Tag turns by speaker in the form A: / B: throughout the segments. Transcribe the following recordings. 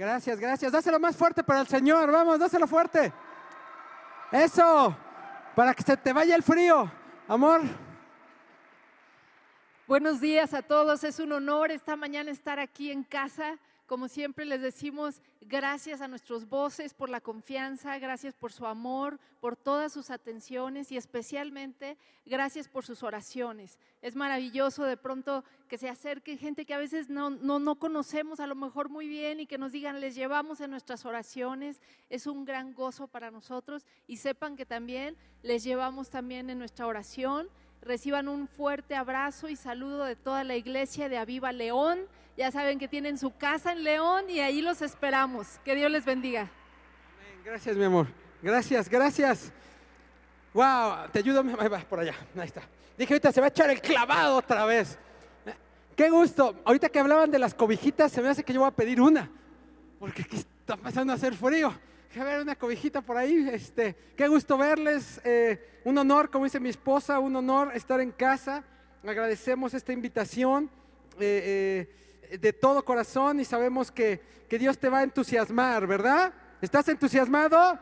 A: Gracias, gracias. Dáselo más fuerte para el Señor. Vamos, dáselo fuerte. Eso, para que se te vaya el frío. Amor.
B: Buenos días a todos. Es un honor esta mañana estar aquí en casa. Como siempre les decimos, gracias a nuestros voces por la confianza, gracias por su amor, por todas sus atenciones y especialmente gracias por sus oraciones. Es maravilloso de pronto que se acerque gente que a veces no, no, no conocemos a lo mejor muy bien y que nos digan, les llevamos en nuestras oraciones. Es un gran gozo para nosotros y sepan que también les llevamos también en nuestra oración reciban un fuerte abrazo y saludo de toda la iglesia de Aviva León. Ya saben que tienen su casa en León y ahí los esperamos. Que Dios les bendiga.
A: Gracias, mi amor. Gracias, gracias. Wow, te ayudo. Ahí va, por allá. Ahí está. Dije, ahorita se va a echar el clavado otra vez. Qué gusto. Ahorita que hablaban de las cobijitas, se me hace que yo voy a pedir una. Porque aquí está empezando a hacer frío. A ver, una cobijita por ahí. Este, qué gusto verles. Eh, un honor, como dice mi esposa, un honor estar en casa. Agradecemos esta invitación. Eh, eh, de todo corazón y sabemos que, que Dios te va a entusiasmar, ¿verdad? ¿Estás entusiasmado?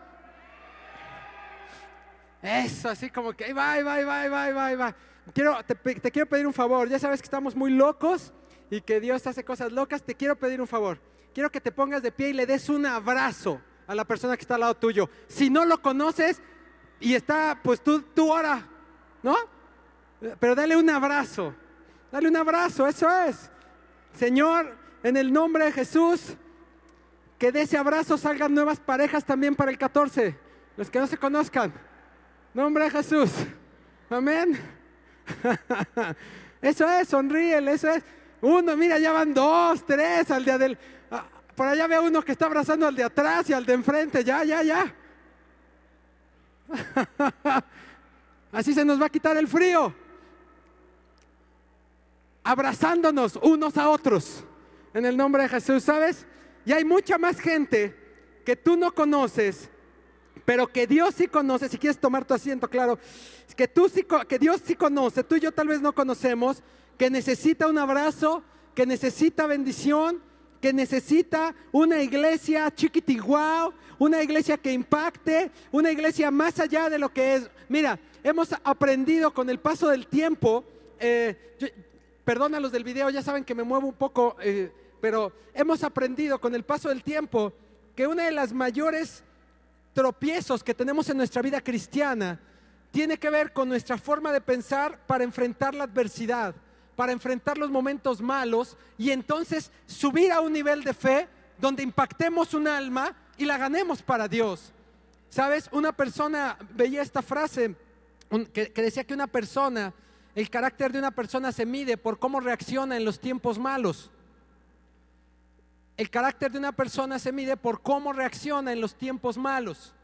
A: Eso, así como que ahí va, va, va. Quiero, te, quiero pedir un favor. Ya sabes que estamos muy locos y que Dios hace cosas locas. Te quiero pedir un favor. Quiero que te pongas de pie y le des un abrazo a la persona que está al lado tuyo. Si no lo conoces y está, pues tú, tú ora, ¿no? Pero dale un abrazo. Dale un abrazo, eso es. Señor, en el nombre de Jesús, que de ese abrazo salgan nuevas parejas también para el 14, los que no se conozcan. Nombre de Jesús. Amén. Eso es, sonríele, eso es. Uno, mira, ya van dos, tres, al día del... Por allá veo uno que está abrazando al de atrás y al de enfrente, ya, ya, ya. Así se nos va a quitar el frío abrazándonos unos a otros en el nombre de Jesús, ¿sabes? Y hay mucha más gente que tú no conoces, pero que Dios sí conoce. Si quieres tomar tu asiento, claro, que tú sí, que Dios sí conoce, tú y yo tal vez no conocemos, que necesita un abrazo, que necesita bendición, que necesita una iglesia chiquitiguao, una iglesia que impacte, una iglesia más allá de lo que es. Mira, hemos aprendido con el paso del tiempo. Eh, perdona los del video, ya saben que me muevo un poco, eh, pero hemos aprendido con el paso del tiempo que una de las mayores tropiezos que tenemos en nuestra vida cristiana tiene que ver con nuestra forma de pensar para enfrentar la adversidad, para enfrentar los momentos malos y entonces subir a un nivel de fe donde impactemos un alma y la ganemos para Dios. ¿Sabes? Una persona veía esta frase que decía que una persona el carácter de una persona se mide por cómo reacciona en los tiempos malos. El carácter de una persona se mide por cómo reacciona en los tiempos malos.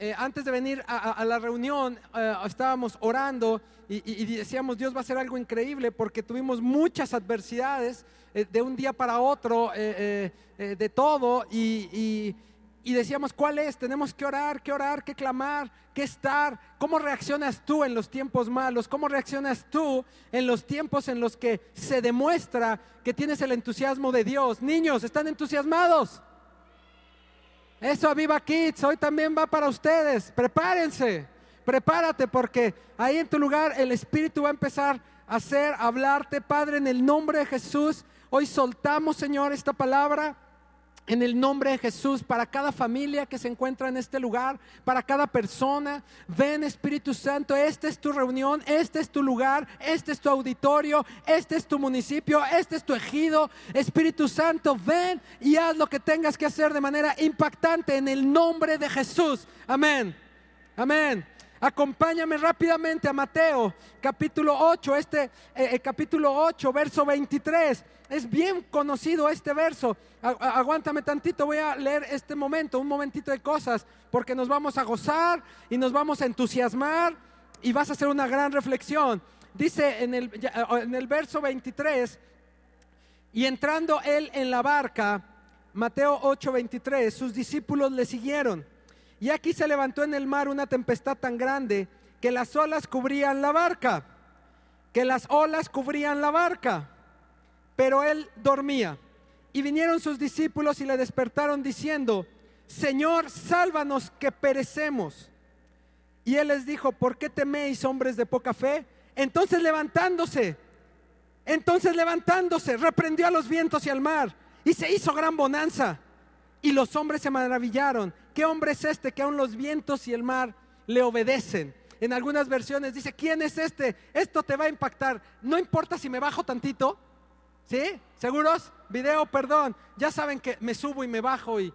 A: Eh, antes de venir a, la reunión eh, estábamos orando y, decíamos Dios va a hacer algo increíble porque tuvimos muchas adversidades eh, de un día para otro, de todo y, y decíamos, ¿cuál es? Tenemos que orar, que orar, que clamar, que estar. ¿Cómo reaccionas tú en los tiempos malos? ¿Cómo reaccionas tú en los tiempos en los que se demuestra que tienes el entusiasmo de Dios? Niños, ¿están entusiasmados? Eso, Viva Kids, hoy también va para ustedes. Prepárense, prepárate porque ahí en tu lugar el Espíritu va a empezar a hacer, hablarte, Padre, en el nombre de Jesús. Hoy soltamos, Señor, esta palabra en el nombre de Jesús, para cada familia que se encuentra en este lugar, para cada persona. Ven Espíritu Santo, esta es tu reunión, este es tu lugar, este es tu auditorio, este es tu municipio, este es tu ejido. Espíritu Santo, ven y haz lo que tengas que hacer de manera impactante en el nombre de Jesús. Amén. Amén. Acompáñame rápidamente a Mateo capítulo 8, este eh, eh, capítulo 8, verso 23. Es bien conocido este verso. Aguántame tantito, voy a leer este momento, un momentito de cosas, porque nos vamos a gozar y nos vamos a entusiasmar y vas a hacer una gran reflexión. Dice en el, en el verso 23, y entrando él en la barca, Mateo 8, 23, sus discípulos le siguieron. Y aquí se levantó en el mar una tempestad tan grande que las olas cubrían la barca, que las olas cubrían la barca, pero él dormía. Y vinieron sus discípulos y le despertaron diciendo, Señor, sálvanos que perecemos. Y él les dijo, ¿por qué teméis, hombres de poca fe? Entonces levantándose, entonces levantándose, reprendió a los vientos y al mar, y se hizo gran bonanza. Y los hombres se maravillaron. ¿Qué hombre es este que aun los vientos y el mar le obedecen? En algunas versiones dice, ¿quién es este? Esto te va a impactar. No importa si me bajo tantito. ¿Sí? ¿Seguros? Video, perdón. Ya saben que me subo y me bajo y,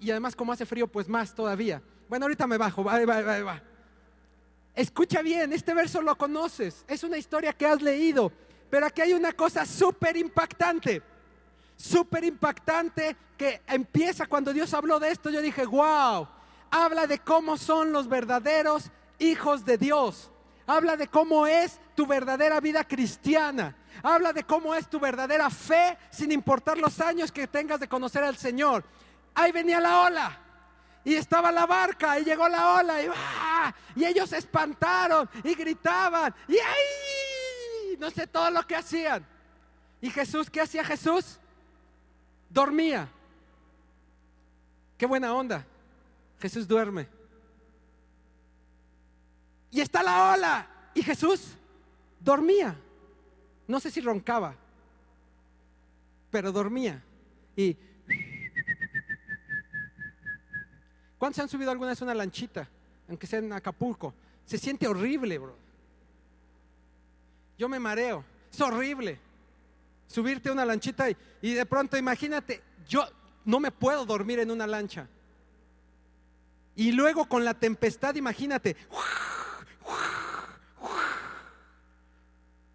A: y además como hace frío, pues más todavía. Bueno, ahorita me bajo. Va, va, va, va. Escucha bien, este verso lo conoces. Es una historia que has leído. Pero aquí hay una cosa súper impactante. Súper impactante que empieza cuando Dios habló de esto. Yo dije, wow. Habla de cómo son los verdaderos hijos de Dios. Habla de cómo es tu verdadera vida cristiana. Habla de cómo es tu verdadera fe sin importar los años que tengas de conocer al Señor. Ahí venía la ola. Y estaba la barca y llegó la ola y, ¡ah! y ellos se espantaron y gritaban y ¡ay! no sé todo lo que hacían. ¿Y Jesús qué hacía Jesús? Dormía. Qué buena onda. Jesús duerme. Y está la ola. Y Jesús dormía. No sé si roncaba, pero dormía. Y ¿cuántos se han subido alguna vez una lanchita? Aunque sea en Acapulco. Se siente horrible, bro. Yo me mareo. Es horrible. Subirte a una lanchita y, de pronto imagínate, yo no me puedo dormir en una lancha. Y luego con la tempestad, imagínate.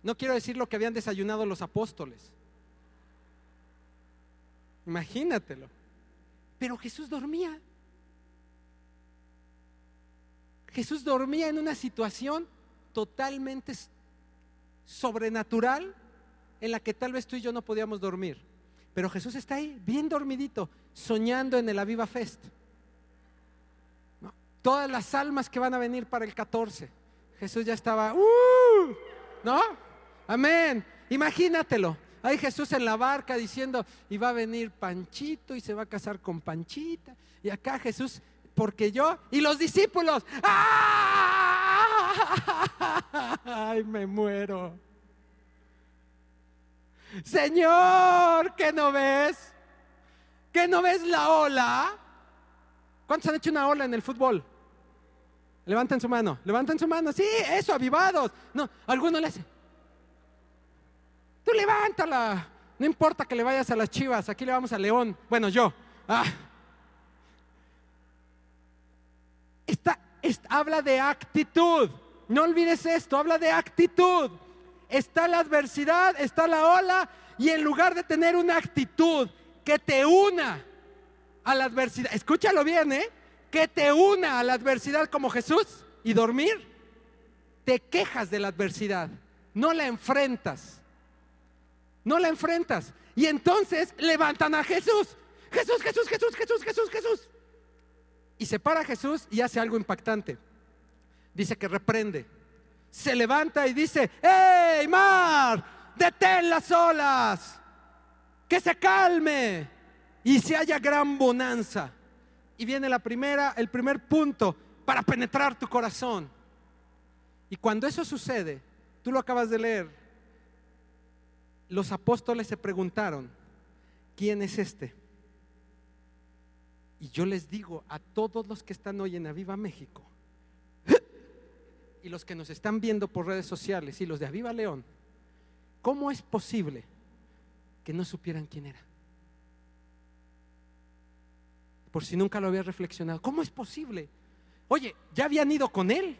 A: No quiero decir lo que habían desayunado los apóstoles. Imagínatelo. Pero Jesús dormía. Jesús dormía en una situación totalmente sobrenatural en la que tal vez tú y yo no podíamos dormir. Pero Jesús está ahí, bien dormidito, soñando en el Aviva Fest. Todas las almas que van a venir para el 14. Jesús ya estaba, ¡uh! ¿no? Amén. Imagínatelo. Hay Jesús en la barca diciendo, y va a venir Panchito y se va a casar con Panchita. Y acá Jesús, porque yo, y los discípulos, ¡ah! ¡ay, me muero! Señor, ¿qué no ves? ¿Qué no ves la ola? ¿Cuántos han hecho una ola en el fútbol? Levanten su mano, levanten su mano. Sí, eso, avivados. No, alguno le hace. Tú levántala. No importa que le vayas a las chivas, aquí le vamos a León. Bueno, yo. Ah. Esta, habla de actitud. No olvides esto, habla de actitud. Está la adversidad, está la ola, y en lugar de tener una actitud que te una a la adversidad, escúchalo bien, ¿eh? Que te una a la adversidad como Jesús y dormir, te quejas de la adversidad, no la enfrentas no la enfrentas. Y entonces levantan a Jesús. Jesús, Jesús, Jesús, Jesús, Jesús, Jesús. Y se para Jesús y hace algo impactante. Dice que reprende. Se levanta y dice, ¡Ey, mar! Detén las olas. Que se calme. Y se haya gran bonanza. Y viene la primera, el primer punto para penetrar tu corazón. Y cuando eso sucede, tú lo acabas de leer, los apóstoles se preguntaron, ¿quién es este? Y yo les digo a todos los que están hoy en Aviva México y los que nos están viendo por redes sociales y los de Aviva León, ¿cómo es posible que no supieran quién era? Por si nunca lo había reflexionado, ¿cómo es posible? Oye, ya habían ido con él,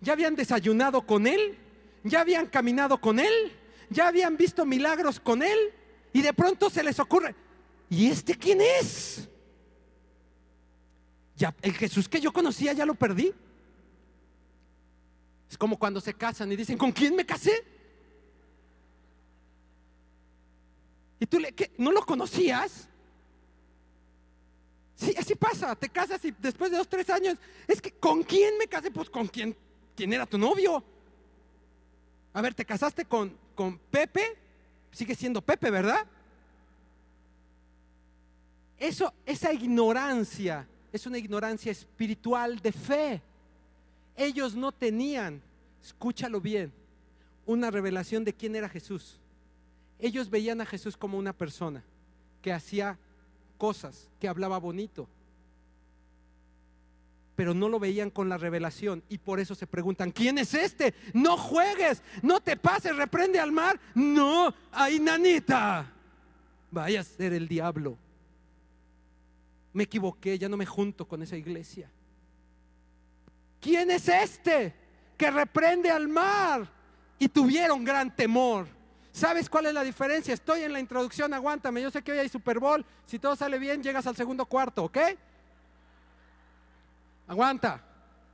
A: ya habían desayunado con él, ya habían caminado con él, ya habían visto milagros con él y de pronto se les ocurre, ¿y este quién es? Ya, el Jesús que yo conocía ya lo perdí. Es como cuando se casan y dicen, ¿con quién me casé? ¿Y tú le, no lo conocías? Sí, así pasa, te casas y después de dos, tres años, es que ¿con quién me casé? Pues con quién, quién era tu novio. A ver, te casaste con, con Pepe, sigue siendo Pepe, ¿verdad? Eso, esa ignorancia es una ignorancia espiritual de fe. Ellos no tenían, escúchalo bien, una revelación de quién era Jesús. Ellos veían a Jesús como una persona que hacía cosas, que hablaba bonito, pero no lo veían con la revelación y por eso se preguntan, ¿quién es este? No juegues, no te pases, reprende al mar. No, ay nanita, vaya a ser el diablo. Me equivoqué, ya no me junto con esa iglesia. ¿Quién es este que reprende al mar? Y tuvieron gran temor. ¿Sabes cuál es la diferencia? Estoy en la introducción, aguántame. Yo sé que hoy hay Super Bowl. Si todo sale bien, llegas al segundo cuarto, ¿ok? Aguanta.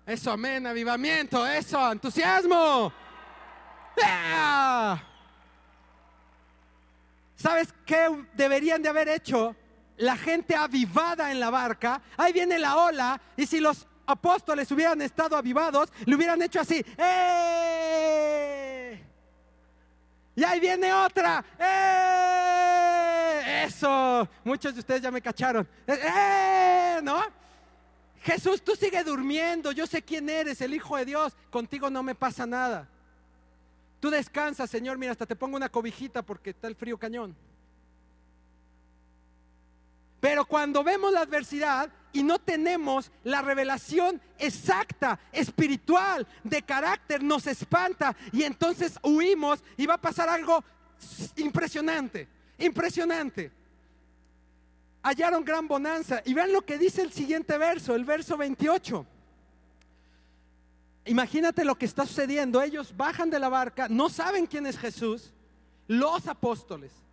A: Eso, amén, avivamiento, eso, entusiasmo. ¿Sabes qué deberían de haber hecho? La gente avivada en la barca. Ahí viene la ola. Y si los apóstoles hubieran estado avivados, le hubieran hecho así. ¡Eh! Y ahí viene otra. ¡Eh! Eso. Muchos de ustedes ya me cacharon. ¡Eh! ¿No? Jesús, tú sigue durmiendo. Yo sé quién eres, el Hijo de Dios. Contigo no me pasa nada. Tú descansas, Señor. Mira, hasta te pongo una cobijita porque está el frío cañón. Pero cuando vemos la adversidad y no tenemos la revelación exacta, espiritual, de carácter, nos espanta y entonces huimos y va a pasar algo impresionante, impresionante. Hallaron gran bonanza y vean lo que dice el siguiente verso, el verso 28. Imagínate lo que está sucediendo. Ellos bajan de la barca, no saben quién es Jesús, los apóstoles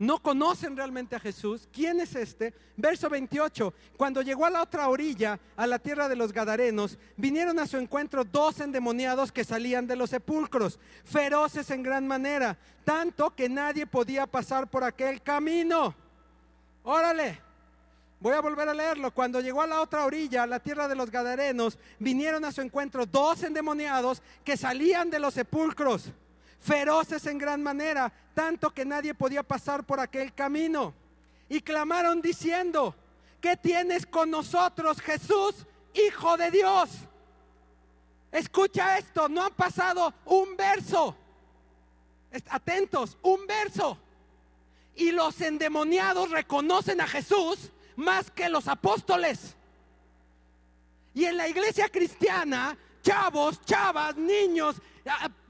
A: no conocen realmente a Jesús. ¿Quién es este? Verso 28. Cuando llegó a la otra orilla, a la tierra de los Gadarenos, vinieron a su encuentro dos endemoniados que salían de los sepulcros, feroces en gran manera, tanto que nadie podía pasar por aquel camino. Órale. Voy a volver a leerlo. Cuando llegó a la otra orilla, a la tierra de los Gadarenos, vinieron a su encuentro dos endemoniados que salían de los sepulcros feroces en gran manera, tanto que nadie podía pasar por aquel camino. Y clamaron diciendo, ¿qué tienes con nosotros, Jesús, Hijo de Dios? Escucha esto, no han pasado un verso. Atentos, un verso. Y los endemoniados reconocen a Jesús más que los apóstoles. Y en la iglesia cristiana, chavos, chavas, niños,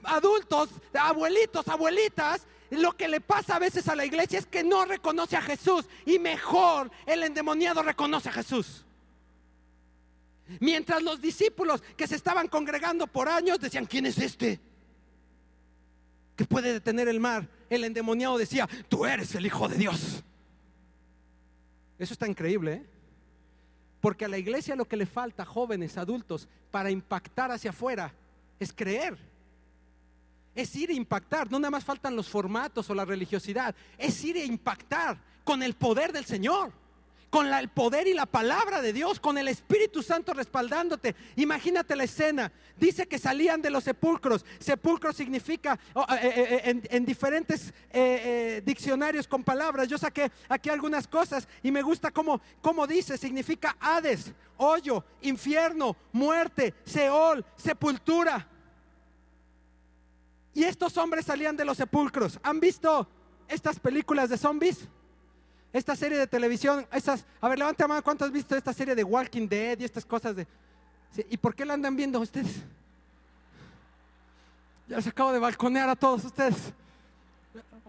A: adultos, abuelitos, abuelitas, lo que le pasa a veces a la iglesia es que no reconoce a Jesús y mejor el endemoniado reconoce a Jesús. Mientras los discípulos que se estaban congregando por años decían, ¿quién es este? Que puede detener el mar. El endemoniado decía, tú eres el Hijo de Dios. Eso está increíble, ¿eh? Porque a la iglesia lo que le falta, jóvenes, adultos, para impactar hacia afuera, es creer es ir a impactar. No nada más faltan los formatos o la religiosidad, es ir a impactar con el poder del Señor, con el poder y la palabra de Dios, con el Espíritu Santo respaldándote. Imagínate la escena. Dice que salían de los sepulcros. Sepulcro significa oh, eh, eh, eh, en, diferentes diccionarios con palabras. Yo saqué aquí algunas cosas y me gusta cómo, cómo dice. Significa Hades, hoyo, infierno, muerte, Seol, sepultura. Y estos hombres salían de los sepulcros. ¿Han visto estas películas de zombies? Esta serie de televisión, esas, a ver, levante la mano, ¿cuántos han visto esta serie de Walking Dead y estas cosas de... ¿Y por qué la andan viendo ustedes? Ya les acabo de balconear a todos ustedes.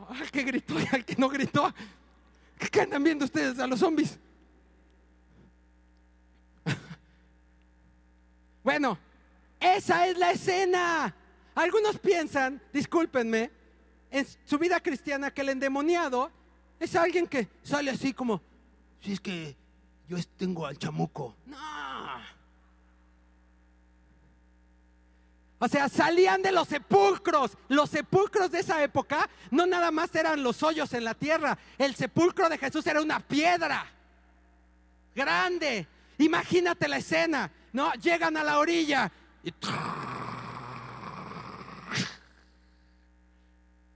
A: Al que gritó y al que no gritó. ¿Qué andan viendo ustedes a los zombies? bueno, esa es la escena. Algunos piensan, discúlpenme, en su vida cristiana que el endemoniado es alguien que sale así como, si es que yo tengo al chamuco. No. O sea, salían de los sepulcros. Los sepulcros de esa época no nada más eran los hoyos en la tierra. El sepulcro de Jesús era una piedra grande. Imagínate la escena, ¿no? Llegan a la orilla y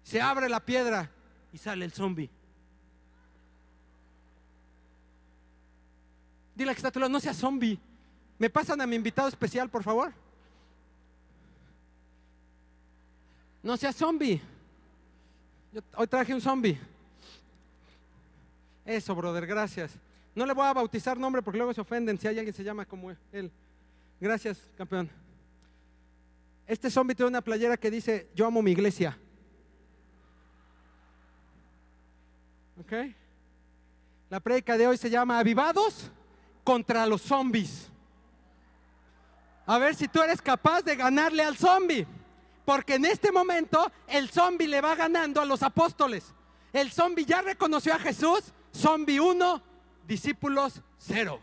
A: Se abre la piedra y sale el zombie. Dile que está tu lado, no sea zombie. ¿Me pasan a mi invitado especial, por favor? No sea zombie. Yo hoy traje un zombie. Eso, brother, gracias. No le voy a bautizar nombre porque luego se ofenden si hay alguien que se llama como él. Gracias, campeón. Este zombie tiene una playera que dice, yo amo mi iglesia. ¿Ok? La prédica de hoy se llama Avivados contra los zombies. A ver si tú eres capaz de ganarle al zombie. Porque en este momento el zombie le va ganando a los apóstoles. El zombie ya reconoció a Jesús. Zombie 1, discípulos 0.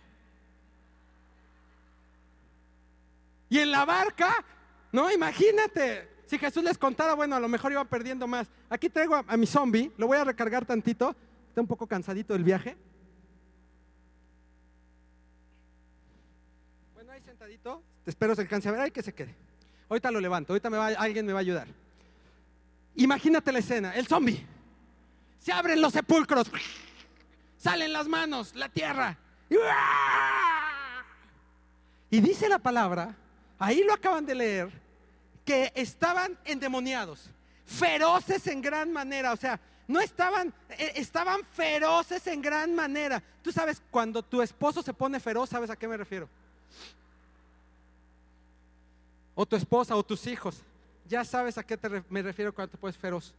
A: Y en la barca, no, imagínate, si Jesús les contara, bueno, a lo mejor iban perdiendo más. Aquí traigo a, mi zombie, lo voy a recargar tantito. Está un poco cansadito del viaje. Bueno, ahí sentadito. Te espero se alcance a ver. Ay, que se quede. Ahorita lo levanto. Ahorita me va, alguien me va a ayudar. Imagínate la escena. El zombie. Se abren los sepulcros. Salen las manos, la tierra. Y dice la palabra, ahí lo acaban de leer, que estaban endemoniados, feroces en gran manera. O sea, no estaban, eh, estaban feroces en gran manera. Tú sabes, cuando tu esposo se pone feroz, ¿sabes a qué me refiero? O tu esposa o tus hijos. Ya sabes a qué te me refiero cuando te pones feroz.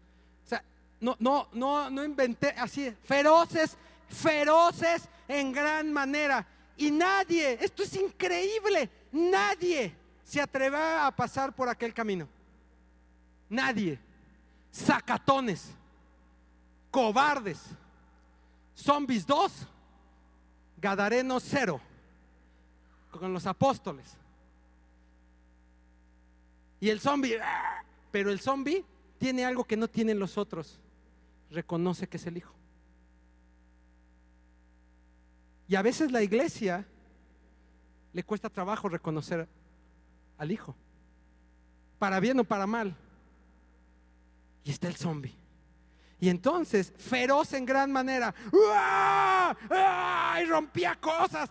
A: O sea, no, no, no, no inventé así, feroces, feroces en gran manera. Y nadie, esto es increíble, nadie se atreve a pasar por aquel camino. Nadie. Sacatones, cobardes, zombies 2, Gadarenos 0, con los apóstoles. Y el zombie, pero el zombie tiene algo que no tienen los otros. Reconoce que es el hijo. Y a veces la iglesia le cuesta trabajo reconocer al hijo. Para bien o para mal. Y está el zombie. Y entonces, feroz en gran manera, y rompía cosas.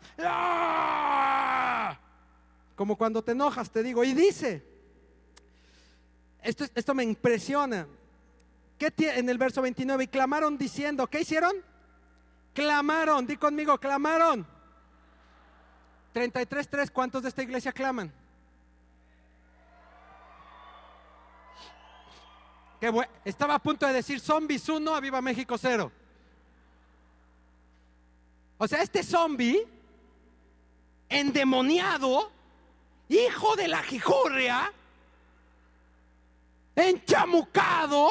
A: Como cuando te enojas, te digo, y dice, esto, esto me impresiona. ¿Qué en el verso 29? Y clamaron diciendo, ¿qué hicieron? Clamaron, di conmigo, clamaron. 33.3, ¿cuántos de esta iglesia claman? Estaba a punto de decir zombies 1 a Viva México 0. O sea, este zombie endemoniado, hijo de la jijurria, enchamucado,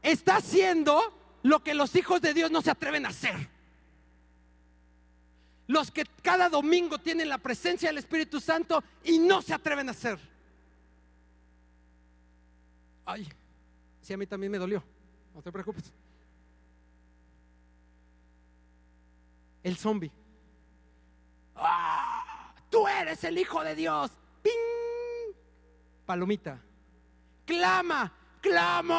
A: está haciendo lo que los hijos de Dios no se atreven a hacer. Los que cada domingo tienen la presencia del Espíritu Santo y no se atreven a hacer. Ay, sí, a mí también me dolió. No te preocupes. El zombie. ¡Ah! Tú eres el Hijo de Dios. ¡Ping! Palomita. Clama, clamo.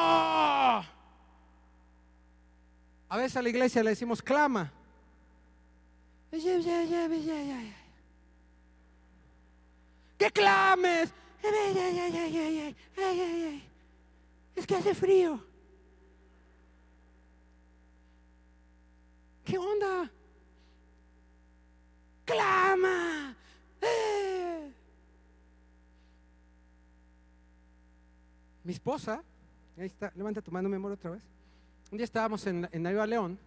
A: A veces a la iglesia le decimos clama. Que clames. Es que hace frío. ¿Qué onda? Clama. Eh. Mi esposa, ahí está, levanta tu mano, mi amor, otra vez. Un día estábamos en, en León,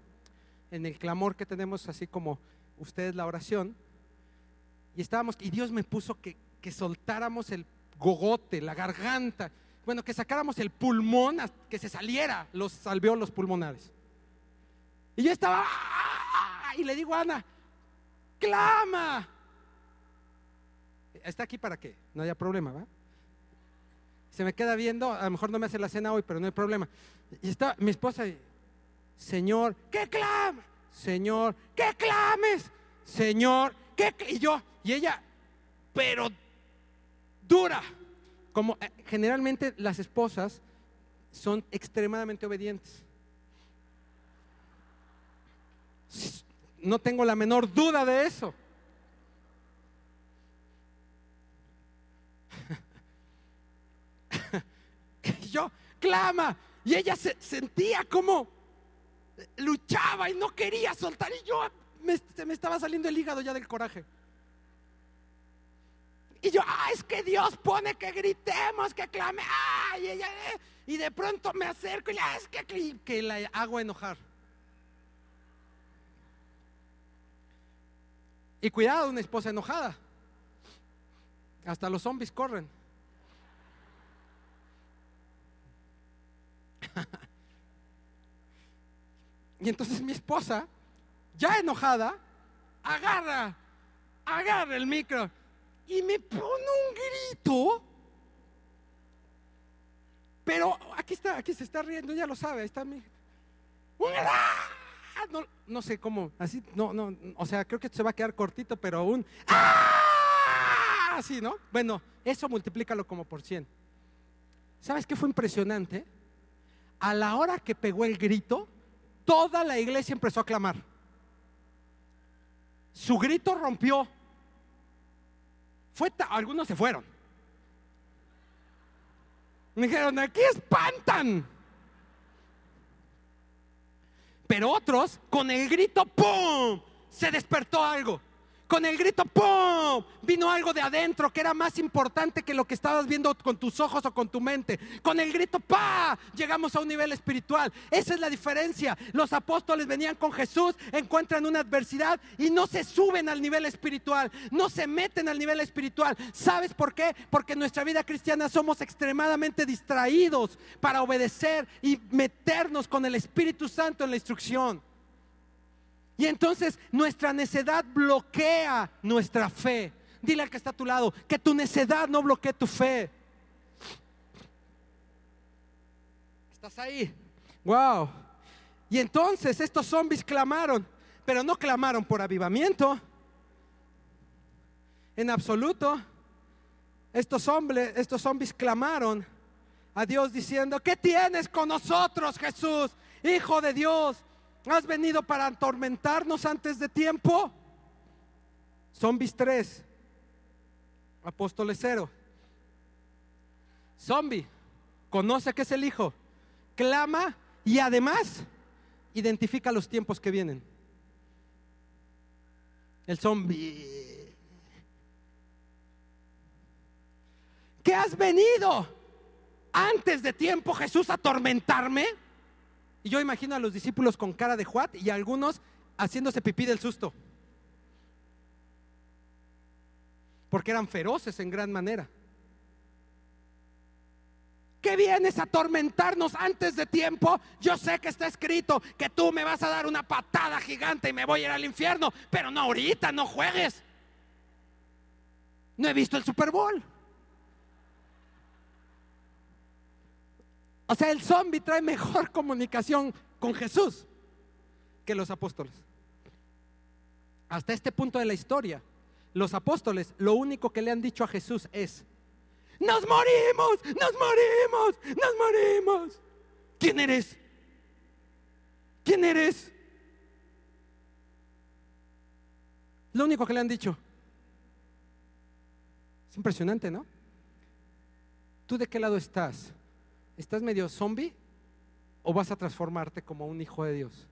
A: en el clamor que tenemos, así como ustedes la oración, y estábamos, y Dios me puso que, que soltáramos el gogote, la garganta, bueno, que sacáramos el pulmón, que se saliera los alveolos pulmonares. Y yo estaba, ¡ah! y le digo a Ana, clama. Está aquí para que no haya problema, ¿va? Se me queda viendo, a lo mejor no me hace la cena hoy, pero no hay problema. Y está mi esposa, Señor, ¿qué clama? Señor, ¿qué clames? Señor, ¿qué? cl-?" Y yo, y ella, pero dura. Como eh, generalmente las esposas son extremadamente obedientes. no tengo la menor duda de eso. yo, clama. Y ella se sentía como luchaba y no quería soltar. Y yo me, se me estaba saliendo el hígado ya del coraje. Y yo, ah, es que Dios pone que gritemos, que clame. Ay, ella, eh". y de pronto me acerco y ah, es que, que la hago enojar. Y cuidado, una esposa enojada. Hasta los zombies corren. y entonces mi esposa, ya enojada, agarra, agarra el micro y me pone un grito. Pero aquí está, aquí se está riendo, ya lo sabe, está mi. No, sé cómo, así, no, no, o sea, creo que se va a quedar cortito, pero un. ¡Ah! Así, ¿no? Bueno, eso multiplícalo como por 100. ¿Sabes qué fue impresionante? A la hora que pegó el grito, toda la iglesia empezó a clamar. Su grito rompió fue algunos se fueron. Me dijeron, aquí espantan. Pero otros, con el grito, ¡pum! Se despertó algo. Con el grito, ¡pum! Vino algo de adentro que era más importante que lo que estabas viendo con tus ojos o con tu mente. Con el grito, ¡pa! Llegamos a un nivel espiritual. Esa es la diferencia. Los apóstoles venían con Jesús, encuentran una adversidad y no se suben al nivel espiritual. No se meten al nivel espiritual. ¿Sabes por qué? Porque en nuestra vida cristiana somos extremadamente distraídos para obedecer y meternos con el Espíritu Santo en la instrucción. Y entonces nuestra necedad bloquea nuestra fe. Dile al que está a tu lado que tu necedad no bloquee tu fe. ¿Estás ahí? Wow. Y entonces estos zombies clamaron, pero no clamaron por avivamiento. En absoluto. Estos hombres, estos zombies clamaron a Dios diciendo, ¿qué tienes con nosotros, Jesús, Hijo de Dios? ¿Has venido para atormentarnos antes de tiempo? Zombies 3. Apóstoles 0. Zombie. Conoce que es el Hijo. Clama y además identifica los tiempos que vienen. El zombie. ¿Qué has venido antes de tiempo, Jesús, a atormentarme? Y yo imagino a los discípulos con cara de Juat y algunos haciéndose pipí del susto. Porque eran feroces en gran manera. ¿Qué vienes a atormentarnos antes de tiempo? Yo sé que está escrito que tú me vas a dar una patada gigante y me voy a ir al infierno, pero no ahorita, no juegues. No he visto el Super Bowl. O sea, el zombie trae mejor comunicación con Jesús que los apóstoles. Hasta este punto de la historia, los apóstoles lo único que le han dicho a Jesús es, nos morimos, nos morimos, nos morimos. ¿Quién eres? ¿Quién eres? Lo único que le han dicho. Es impresionante, ¿no? ¿Tú de qué lado estás? ¿Estás medio zombie o vas a transformarte como un hijo de Dios?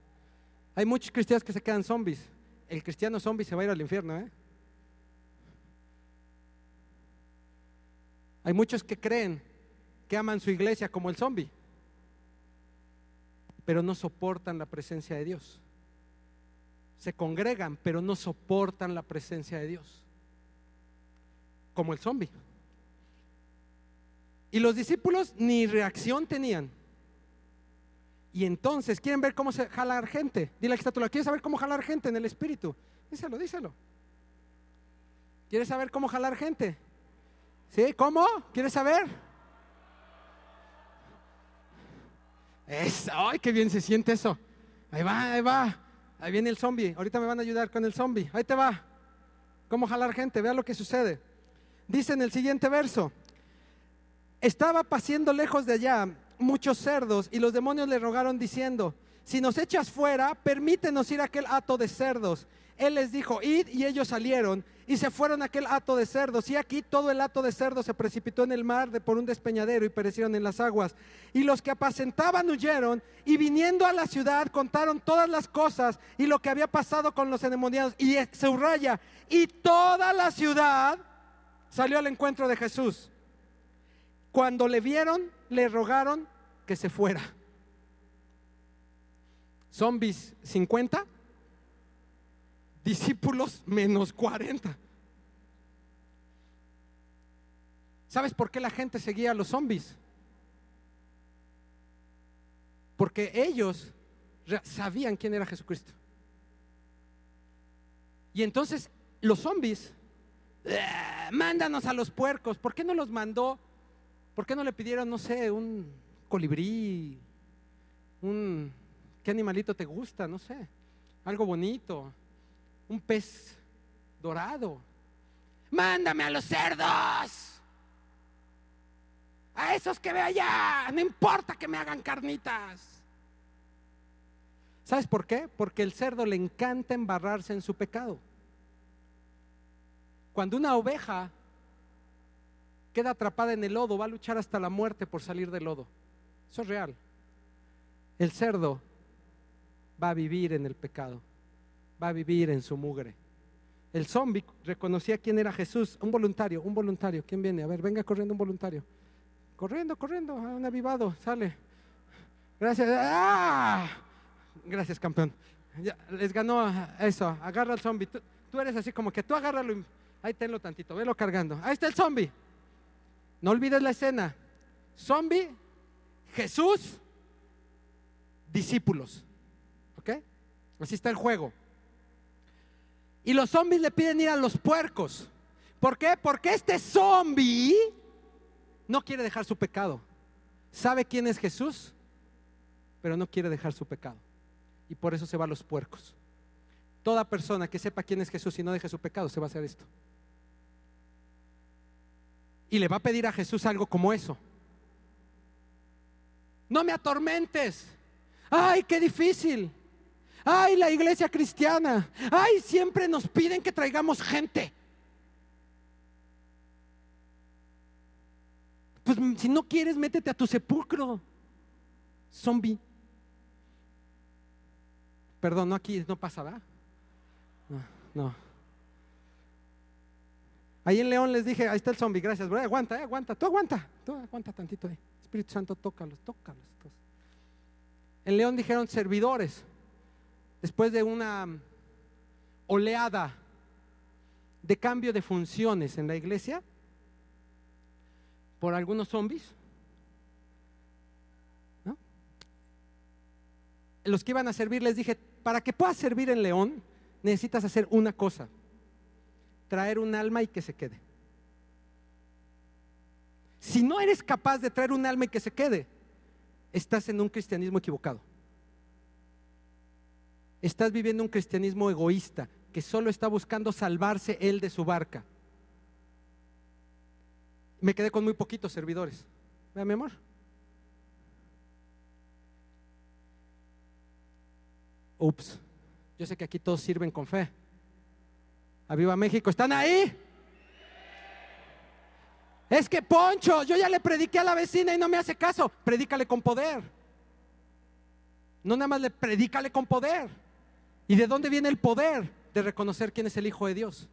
A: Hay muchos cristianos que se quedan zombies. El cristiano zombie se va a ir al infierno, ¿eh? Hay muchos que creen que aman su iglesia como el zombie, pero no soportan la presencia de Dios. Se congregan, pero no soportan la presencia de Dios, como el zombie. Y los discípulos ni reacción tenían. Y entonces, ¿quieren ver cómo jalar gente? Dile está tú, ¿quieres saber cómo jalar gente en el espíritu? Díselo, díselo. ¿Quieres saber cómo jalar gente? ¿Sí? ¿Cómo? ¿Quieres saber? ¡Ay, qué bien se siente eso! Ahí va, ahí va. Ahí viene el zombie. Ahorita me van a ayudar con el zombie. Ahí te va. ¿Cómo jalar gente? Vea lo que sucede. Dice en el siguiente verso. Estaba paseando lejos de allá muchos cerdos y los demonios le rogaron diciendo, si nos echas fuera, permítenos ir a aquel hato de cerdos. Él les dijo, id y ellos salieron y se fueron a aquel hato de cerdos. Y aquí todo el hato de cerdos se precipitó en el mar de por un despeñadero y perecieron en las aguas. Y los que apacentaban huyeron y viniendo a la ciudad contaron todas las cosas y lo que había pasado con los endemoniados. Y se y toda la ciudad salió al encuentro de Jesús. Cuando le vieron, le rogaron que se fuera. Zombies 50 discípulos menos 40. ¿Sabes por qué la gente seguía a los zombies? Porque ellos sabían quién era Jesucristo. Y entonces los zombies, mándanos a los puercos. ¿Por qué no los mandó? ¿Por qué no le pidieron, no sé, un colibrí? Un, ¿Qué animalito te gusta? No sé. Algo bonito un pez dorado. Mándame a los cerdos. A esos que ve allá. No importa que me hagan carnitas. ¿Sabes por qué? Porque el cerdo le encanta embarrarse en su pecado. Cuando una oveja queda atrapada en el lodo, va a luchar hasta la muerte por salir del lodo. Eso es real. El cerdo va a vivir en el pecado va a vivir en su mugre. El zombie reconocía quién era Jesús, un voluntario, un voluntario. ¿Quién viene? A ver, venga corriendo un voluntario. Corriendo, corriendo, un avivado, sale. Gracias. ¡Ah! Gracias, campeón. les ganó eso. Agarra al zombie. Tú, eres así como que tú agárralo. Ahí tenlo tantito, velo cargando. Ahí está el zombie. No olvides la escena. Zombie, Jesús, discípulos. ¿Ok? Así está el juego. Y los zombies le piden ir a los puercos. ¿Por qué? Porque este zombie no quiere dejar su pecado. Sabe quién es Jesús, pero no quiere dejar su pecado. Y por eso se va a los puercos. Toda persona que sepa quién es Jesús y no deje su pecado se va a hacer esto. Y le va a pedir a Jesús algo como eso. No me atormentes. Ay, qué difícil. Ay, la iglesia cristiana. Ay, siempre nos piden que traigamos gente. Pues si no quieres, métete a tu sepulcro. Zombie. Perdón, no aquí no pasa, ¿verdad? No, no. Ahí en León les dije, ahí está el zombie, gracias, bro. Aguanta, eh, aguanta, tú aguanta, tú aguanta tantito ahí. Espíritu Santo, tócalos, tócalos. En León dijeron servidores después de una oleada de cambio de funciones en la iglesia por algunos zombies, los que iban a servir les dije, para que puedas servir en León, necesitas hacer una cosa, traer un alma y que se quede. Si no eres capaz de traer un alma y que se quede, estás en un cristianismo equivocado. Estás viviendo un cristianismo egoísta que solo está buscando salvarse él de su barca. Me quedé con muy poquitos servidores. Vea, mi amor. Ups, yo sé que aquí todos sirven con fe. Aviva México, ¿están ahí? Es que Poncho, yo ya le prediqué a la vecina y no me hace caso. Predícale con poder. No nada más le predícale con poder. ¿Y de dónde viene el poder de reconocer quién es el Hijo de Dios?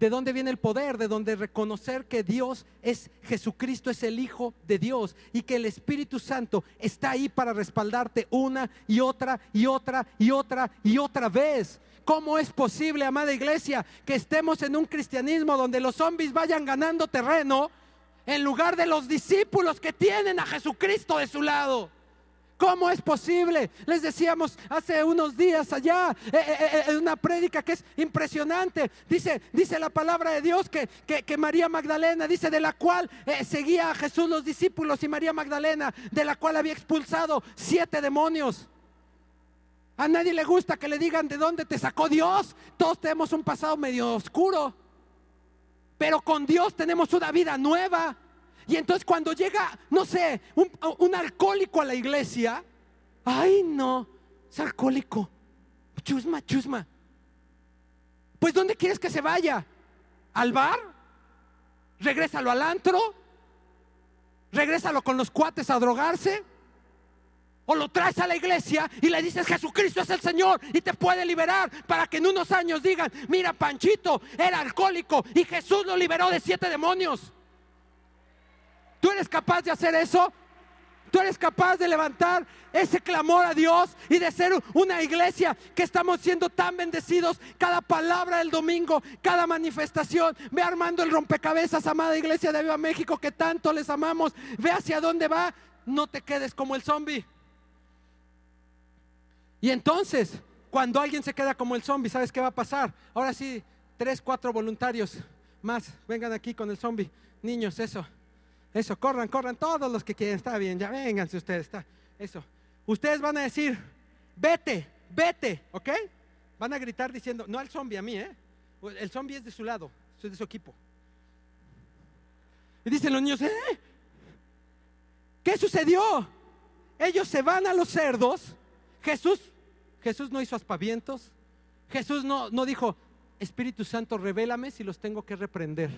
A: ¿De dónde viene el poder? De donde reconocer que Dios es Jesucristo, es el Hijo de Dios y que el Espíritu Santo está ahí para respaldarte una y otra y otra y otra y otra vez. ¿Cómo es posible, amada iglesia, que estemos en un cristianismo donde los zombies vayan ganando terreno en lugar de los discípulos que tienen a Jesucristo de su lado? ¿Cómo es posible? Les decíamos hace unos días allá eh, eh, eh, en una prédica que es impresionante. Dice, dice la palabra de Dios que, que, María Magdalena, dice de la cual seguía a Jesús los discípulos y María Magdalena, de la cual había expulsado siete demonios. A nadie le gusta que le digan de dónde te sacó Dios. Todos tenemos un pasado medio oscuro. Pero con Dios tenemos una vida nueva. Y entonces cuando llega, no sé, un, alcohólico a la iglesia, ay no, Es alcohólico. Chusma, chusma. Pues ¿dónde quieres que se vaya? ¿Al bar? ¿Regrésalo al antro? ¿Regrésalo con los cuates a drogarse? O lo traes a la iglesia y le dices Jesucristo es el Señor y te puede liberar para que en unos años digan, mira, Panchito era alcohólico y Jesús lo liberó de siete demonios. ¿Tú eres capaz de hacer eso? Tú eres capaz de levantar ese clamor a Dios y de ser una iglesia que estamos siendo tan bendecidos cada palabra del domingo, cada manifestación. Ve armando el rompecabezas, amada iglesia de Viva México, que tanto les amamos. Ve hacia dónde va. No te quedes como el zombie. Y entonces, cuando alguien se queda como el zombie, ¿sabes qué va a pasar? Ahora sí, tres, cuatro voluntarios más, vengan aquí con el zombie. Niños, eso. Eso, corran, corran, todos los que quieren, está bien, ya vénganse ustedes, está, eso. Ustedes van a decir, vete, vete, ¿ok? Van a gritar diciendo, no al zombie, a mí, ¿eh? El zombie es de su lado, soy de su equipo. Y dicen los niños, ¿eh? ¿Qué sucedió? Ellos se van a los cerdos. Jesús, Jesús no hizo aspavientos. Jesús no, no dijo, Espíritu Santo, revélame si los tengo que reprender.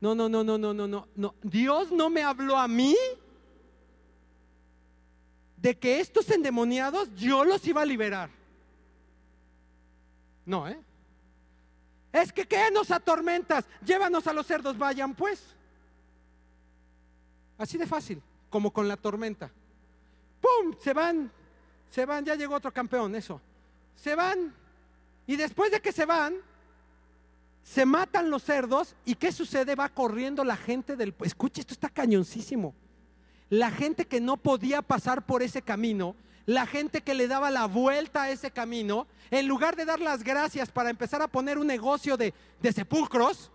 A: No, no, no, no, no, no, no, no. Dios no me habló a mí de que estos endemoniados yo los iba a liberar. No, ¿eh? Es que ¿qué nos atormentas? Llévanos a los cerdos, vayan pues. Así de fácil, como con la tormenta. ¡Pum! Se van, se van, ya llegó otro campeón, eso. Se van. Y después de que se van, se matan los cerdos y ¿qué sucede? Va corriendo la gente del... Escuche, esto está cañoncísimo. La gente que no podía pasar por ese camino, la gente que le daba la vuelta a ese camino, en lugar de dar las gracias para empezar a poner un negocio de, de sepulcros,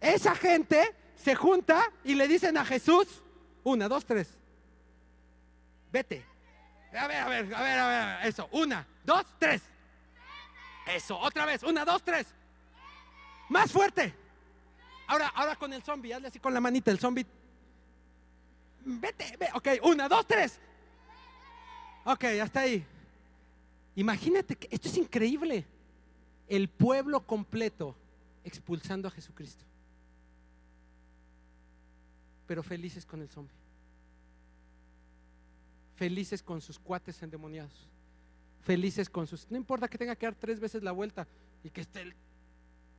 A: esa gente se junta y le dicen a Jesús, una, dos, tres, vete. A ver, a ver, a ver, a ver, eso, una, dos, tres. Eso, otra vez. Una, dos, tres. Más fuerte. Ahora, ahora con el zombie, hazle así con la manita, el zombie. Vete, Ok, una, dos, tres. Ok, hasta ahí. Imagínate que esto es increíble. El pueblo completo expulsando a Jesucristo. Pero felices con el zombie. Felices con sus cuates endemoniados felices con sus... No importa que tenga que dar tres veces la vuelta y que esté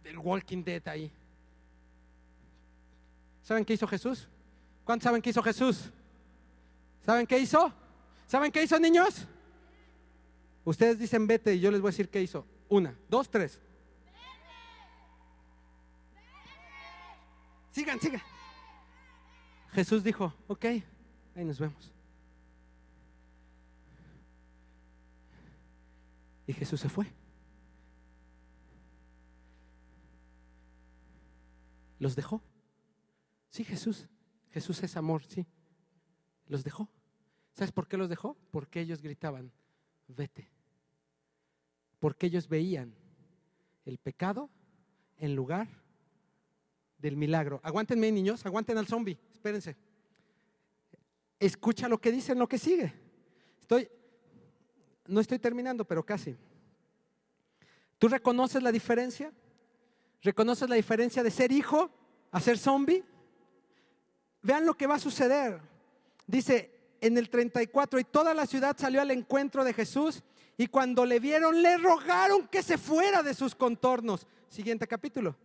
A: el, Walking Dead ahí. ¿Saben qué hizo Jesús? ¿Cuántos saben qué hizo Jesús? ¿Saben qué hizo? ¿Saben qué hizo, niños? Ustedes dicen vete y yo les voy a decir qué hizo. Una, dos, tres. Sigan, sigan. Jesús dijo, ok, ahí nos vemos. Y Jesús se fue. Los dejó. Sí, Jesús. Jesús es amor, sí. Los dejó. ¿Sabes por qué los dejó? Porque ellos gritaban, vete. Porque ellos veían el pecado en lugar del milagro. Aguántenme, niños, aguanten al zombie, espérense. Escucha lo que dicen, lo que sigue. Estoy, no estoy terminando, pero casi. ¿Tú reconoces la diferencia? ¿Reconoces la diferencia de ser hijo a ser zombie? Vean lo que va a suceder. Dice en el 34, y toda la ciudad salió al encuentro de Jesús y cuando le vieron le rogaron que se fuera de sus contornos. Siguiente capítulo.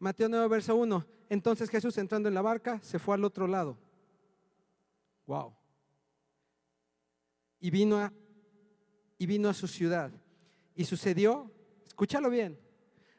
A: Mateo 9, verso 1. Entonces Jesús entrando en la barca se fue al otro lado. Wow. Y vino a y vino a su ciudad. Y sucedió, escúchalo bien,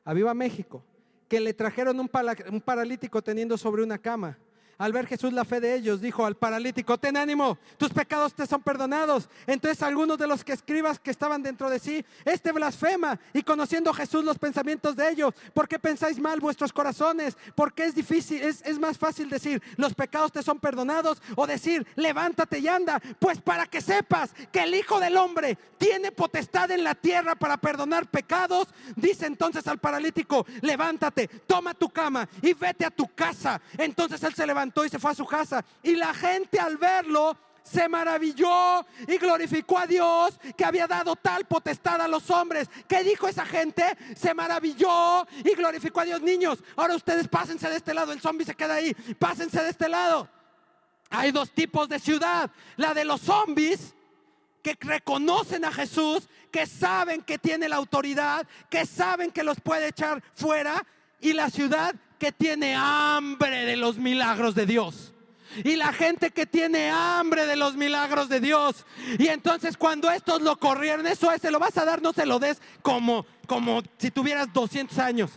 A: a Viva México, que le trajeron un, un paralítico teniendo sobre una cama. Al ver Jesús la fe de ellos, dijo al paralítico, ten ánimo, tus pecados te son perdonados. Entonces algunos de los que escribas que estaban dentro de sí, este blasfema y conociendo Jesús los pensamientos de ellos, ¿por qué pensáis mal vuestros corazones? Porque es difícil, es, es más fácil decir, los pecados te son perdonados o decir, levántate y anda. Pues para que sepas que el Hijo del Hombre tiene potestad en la tierra para perdonar pecados, dice entonces al paralítico, levántate, toma tu cama y vete a tu casa. Entonces él se levantó y se fue a su casa. Y la gente al verlo se maravilló y glorificó a Dios que había dado tal potestad a los hombres. ¿Qué dijo esa gente? Se maravilló y glorificó a Dios. Niños, ahora ustedes pásense de este lado, el zombie se queda ahí, pásense de este lado. Hay dos tipos de ciudad, la de los zombies que reconocen a Jesús, que saben que tiene la autoridad, que saben que los puede echar fuera, y la ciudad que tiene hambre de los milagros de Dios. Y la gente que tiene hambre de los milagros de Dios. Y entonces cuando estos lo corrieron, eso es, se lo vas a dar, no se lo des como, como si tuvieras 200 años.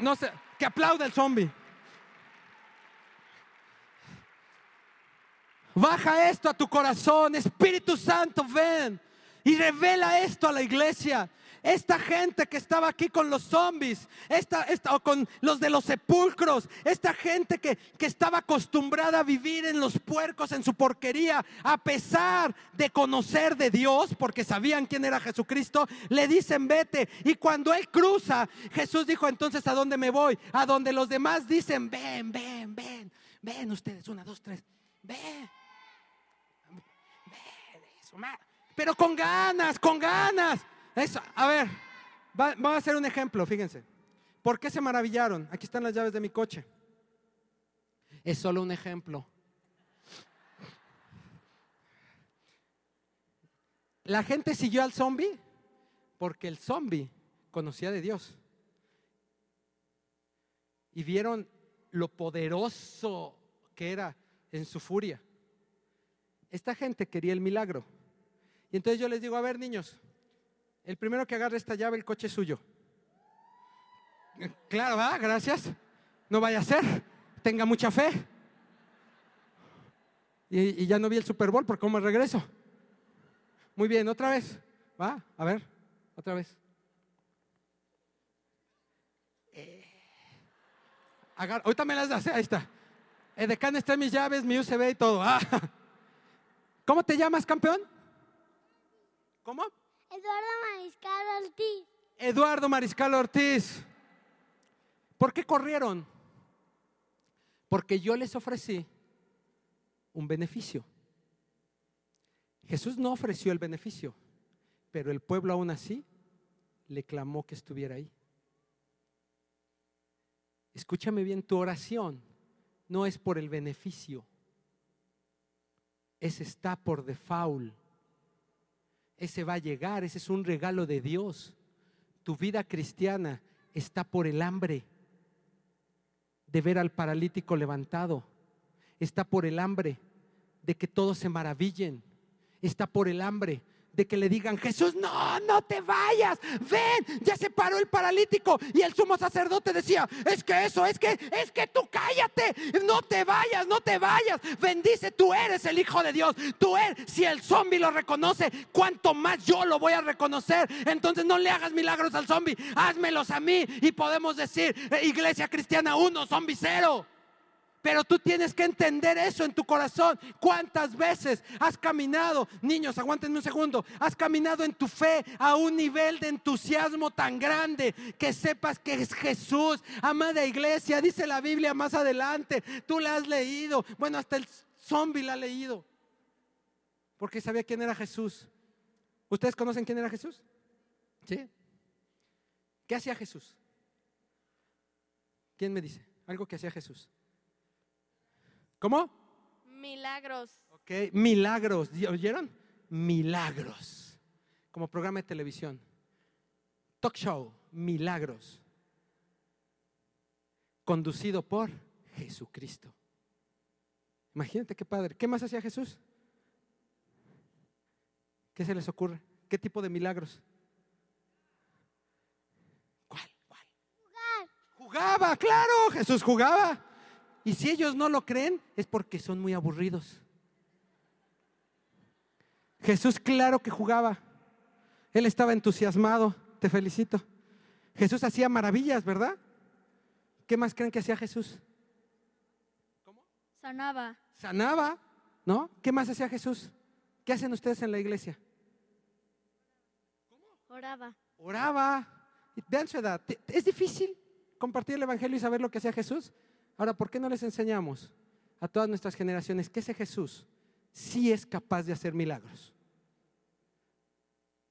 A: No sé, que aplauda el zombie. Baja esto a tu corazón, Espíritu Santo, ven y revela esto a la iglesia. Esta gente que estaba aquí con los zombies, esta, esta, o con los de los sepulcros, esta gente que, que estaba acostumbrada a vivir en los puercos, en su porquería, a pesar de conocer de Dios, porque sabían quién era Jesucristo, le dicen vete. Y cuando él cruza, Jesús dijo entonces, ¿a dónde me voy? A donde los demás dicen, ven, ven, ven, ven ustedes, una, dos, tres, ven. Pero con ganas, con ganas. Eso, a ver, vamos a hacer un ejemplo, fíjense. ¿Por qué se maravillaron? Aquí están las llaves de mi coche. Es solo un ejemplo. La gente siguió al zombie porque el zombie conocía de Dios. Y vieron lo poderoso que era en su furia. Esta gente quería el milagro. Y entonces yo les digo, a ver niños, el primero que agarre esta llave, el coche es suyo. Claro, ¿va? Gracias. No vaya a ser. Tenga mucha fe. Y, ya no vi el Super Bowl por cómo regreso. Muy bien, otra vez. ¿Va? A ver, otra vez. Eh. ahorita me las das, ahí está. Edecán está en mis llaves, mi USB y todo. Ah. ¿Cómo te llamas, campeón? ¿Cómo?
C: Eduardo Mariscal Ortiz.
A: Eduardo Mariscal Ortiz. ¿Por qué corrieron? Porque yo les ofrecí un beneficio. Jesús no ofreció el beneficio, pero el pueblo aún así le clamó que estuviera ahí. Escúchame bien, tu oración no es por el beneficio, ese está por default ese va a llegar, ese es un regalo de Dios. Tu vida cristiana está por el hambre de ver al paralítico levantado, está por el hambre de que todos se maravillen, está por el hambre de que le digan, Jesús, no, no te vayas, ven, ya se paró el paralítico. Y el sumo sacerdote decía, es que eso, es que, es que tú cállate, no te vayas, no te vayas, bendice, tú eres el Hijo de Dios, tú eres, si el zombie lo reconoce, cuánto más yo lo voy a reconocer. Entonces no le hagas milagros al zombie, házmelos a mí y podemos decir, eh, iglesia cristiana uno, zombie cero. Pero tú tienes que entender eso en tu corazón. ¿Cuántas veces has caminado, niños, aguántenme un segundo, has caminado en tu fe a un nivel de entusiasmo tan grande que sepas que es Jesús, amada iglesia, dice la Biblia más adelante, tú la has leído, bueno, hasta el zombie la ha leído, porque sabía quién era Jesús. ¿Ustedes conocen quién era Jesús? ¿Sí? ¿Qué hacía Jesús? ¿Quién me dice? Algo que hacía Jesús. ¿Cómo?
B: Milagros.
A: Ok, milagros. ¿Oyeron? Milagros. Como programa de televisión. Talk show, milagros. Conducido por Jesucristo. Imagínate qué padre. ¿Qué más hacía Jesús? ¿Qué se les ocurre? ¿Qué tipo de milagros? ¿Cuál? ¿Cuál?
C: Jugar.
A: Jugaba, claro, Jesús jugaba. Y si ellos no lo creen, es porque son muy aburridos. Jesús claro que jugaba. Él estaba entusiasmado. Te felicito. Jesús hacía maravillas, ¿verdad? ¿Qué más creen que hacía Jesús?
B: ¿Cómo? Sanaba.
A: Sanaba, ¿no? ¿Qué más hacía Jesús? ¿Qué hacen ustedes en la iglesia?
B: ¿Cómo? Oraba.
A: Oraba. Vean su edad. ¿Es difícil compartir el Evangelio y saber lo que hacía Jesús? Ahora, ¿por qué no les enseñamos a todas nuestras generaciones que ese Jesús sí es capaz de hacer milagros?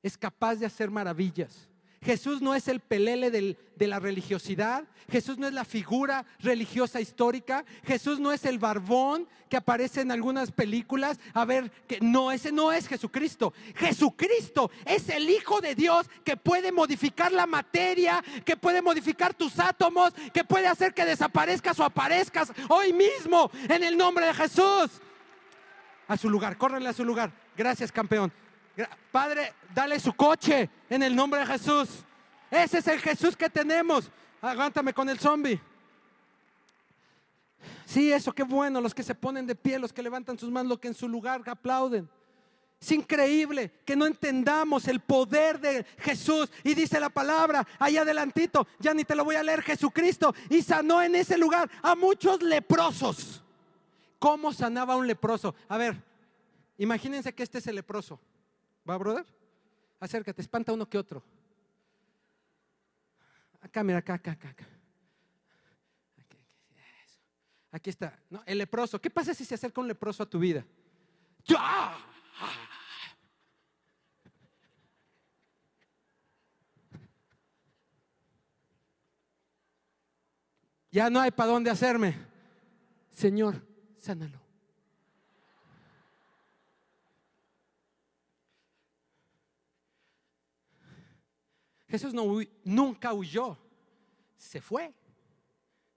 A: Es capaz de hacer maravillas. Jesús no es el pelele de la religiosidad. Jesús no es la figura religiosa histórica. Jesús no es el barbón que aparece en algunas películas. A ver, que no, ese no es Jesucristo. Jesucristo es el Hijo de Dios que puede modificar la materia, que puede modificar tus átomos, que puede hacer que desaparezcas o aparezcas hoy mismo en el nombre de Jesús. A su lugar, córrenle a su lugar. Gracias, campeón. Padre, dale su coche en el nombre de Jesús. Ese es el Jesús que tenemos. Aguántame con el zombie. Sí, eso, qué bueno. Los que se ponen de pie, los que levantan sus manos, los que en su lugar aplauden. Es increíble que no entendamos el poder de Jesús. Y dice la palabra, ahí adelantito, ya ni te lo voy a leer, Jesucristo. Y sanó en ese lugar a muchos leprosos. ¿Cómo sanaba un leproso? A ver, imagínense que este es el leproso. ¿Va, brother? Acércate, espanta uno que otro. Acá, mira, acá, acá, acá. Aquí. Aquí está. No, el leproso. ¿Qué pasa si se acerca un leproso a tu vida? ¡Ya! Ya no hay para dónde hacerme. Señor, sánalo. Jesús no nunca huyó, se fue.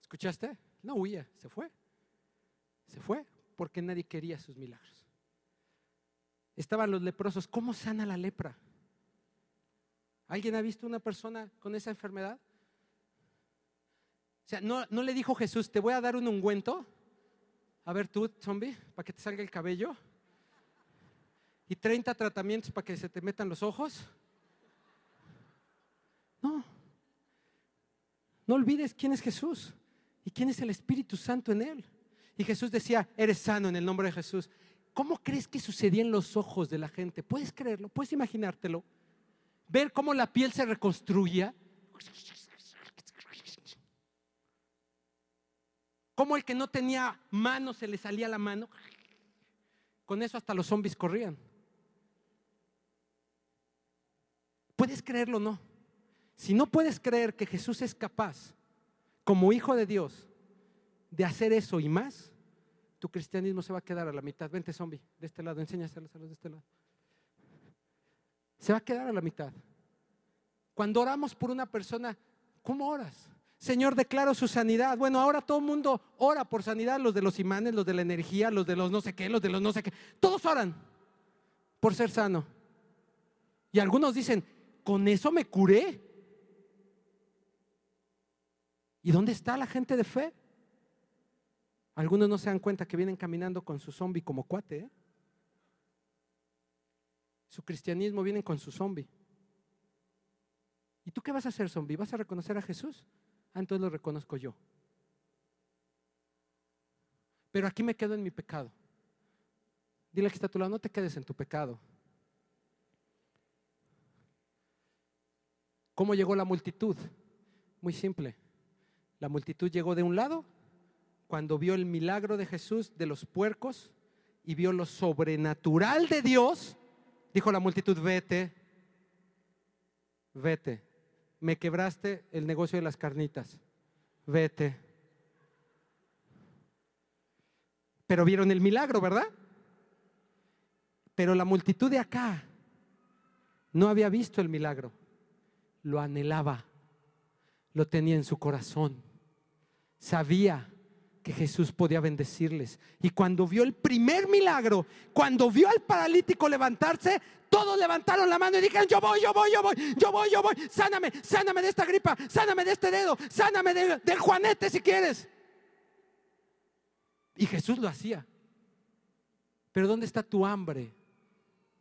A: ¿Escuchaste? No huía, se fue. Se fue porque nadie quería sus milagros. Estaban los leprosos. ¿Cómo sana la lepra? ¿Alguien ha visto una persona con esa enfermedad? O sea, no, no le dijo Jesús, te voy a dar un ungüento. A ver tú, zombie, para que te salga el cabello. Y 30 tratamientos para que se te metan los ojos. No. No olvides quién es Jesús y quién es el Espíritu Santo en él. Y Jesús decía, eres sano en el nombre de Jesús. ¿Cómo crees que sucedía en los ojos de la gente? ¿Puedes creerlo? ¿Puedes imaginártelo? Ver cómo la piel se reconstruía. Cómo el que no tenía mano se le salía la mano. Con eso hasta los zombies corrían. ¿Puedes creerlo o no? Si no puedes creer que Jesús es capaz, como hijo de Dios, de hacer eso y más, tu cristianismo se va a quedar a la mitad. Vente, zombie, de este lado, enséñaselos a los de este lado. Se va a quedar a la mitad. Cuando oramos por una persona, ¿cómo oras? Señor, declaro su sanidad. Bueno, ahora todo el mundo ora por sanidad, los de los imanes, los de la energía, los de los no sé qué, los de los no sé qué. Todos oran por ser sano. Y algunos dicen, con eso me curé. ¿Y dónde está la gente de fe? Algunos no se dan cuenta que vienen caminando con su zombie como cuate. ¿eh? Su cristianismo vienen con su zombie. ¿Y tú qué vas a hacer, zombie? ¿Vas a reconocer a Jesús? Ah, entonces lo reconozco yo. Pero aquí me quedo en mi pecado. Dile que está a tu lado, no te quedes en tu pecado. ¿Cómo llegó la multitud? Muy simple. La multitud llegó de un lado cuando vio el milagro de Jesús de los puercos y vio lo sobrenatural de Dios. Dijo la multitud, vete, vete. Me quebraste el negocio de las carnitas. Vete. Pero vieron el milagro, ¿verdad? Pero la multitud de acá no había visto el milagro. Lo anhelaba. Lo tenía en su corazón. Sabía que Jesús podía bendecirles. Y cuando vio el primer milagro, cuando vio al paralítico levantarse, todos levantaron la mano y dijeron, yo voy, yo voy, yo voy, yo voy, yo voy, sáname, sáname de esta gripa, sáname de este dedo, sáname de- del juanete si quieres. Y Jesús lo hacía. Pero ¿dónde está tu hambre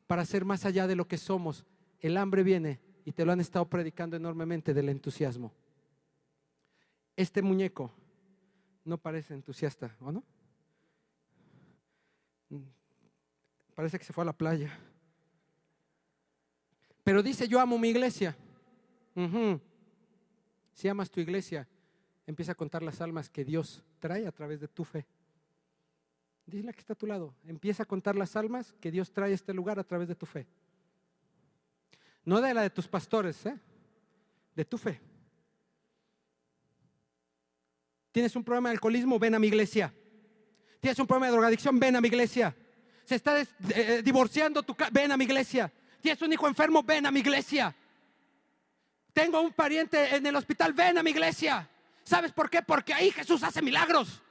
A: para ser más allá de lo que somos? El hambre viene y te lo han estado predicando enormemente del entusiasmo. Este muñeco no parece entusiasta, ¿o no? Mm, Parece que se fue a la playa. Pero dice, yo amo mi iglesia. Ujú. Si amas tu iglesia, empieza a contar las almas que Dios trae a través de tu fe. Dile que está a tu lado. Empieza a contar las almas que Dios trae a este lugar a través de tu fe. No de la de tus pastores, ¿eh? de tu fe. Tienes un problema de alcoholismo, ven a mi iglesia. Tienes un problema de drogadicción, ven a mi iglesia. Se está des- eh, divorciando tu ven a mi iglesia. Tienes un hijo enfermo, ven a mi iglesia. Tengo un pariente en el hospital, ven a mi iglesia. ¿Sabes por qué? Porque ahí Jesús hace milagros.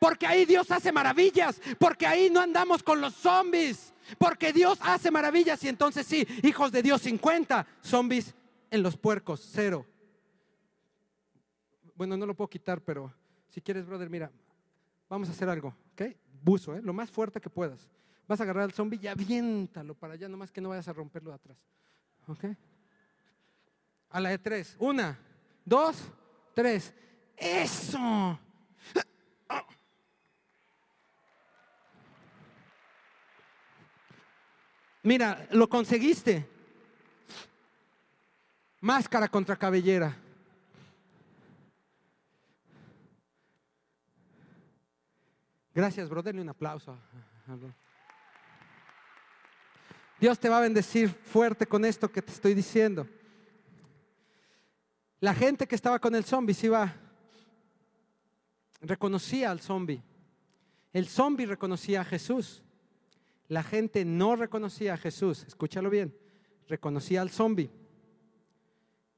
A: Porque ahí Dios hace maravillas. Porque ahí no andamos con los zombies. Porque Dios hace maravillas. Y entonces sí, hijos de Dios 50, zombies en los puercos, cero. Bueno, no lo puedo quitar, pero si quieres, brother, mira, vamos a hacer algo, ¿ok? Buzo, ¿eh? Lo más fuerte que puedas. Vas a agarrar al zombie y aviéntalo para allá, nomás que no vayas a romperlo de atrás. ¿Ok? A la de tres. Una, dos, tres. ¡Eso! Mira, lo conseguiste. Máscara contra cabellera. Gracias, bro. Denle un aplauso. Dios te va a bendecir fuerte con esto que te estoy diciendo. La gente que estaba con el zombie se iba, reconocía al zombie. El zombie reconocía a Jesús. La gente no reconocía a Jesús. Escúchalo bien. Reconocía al zombie.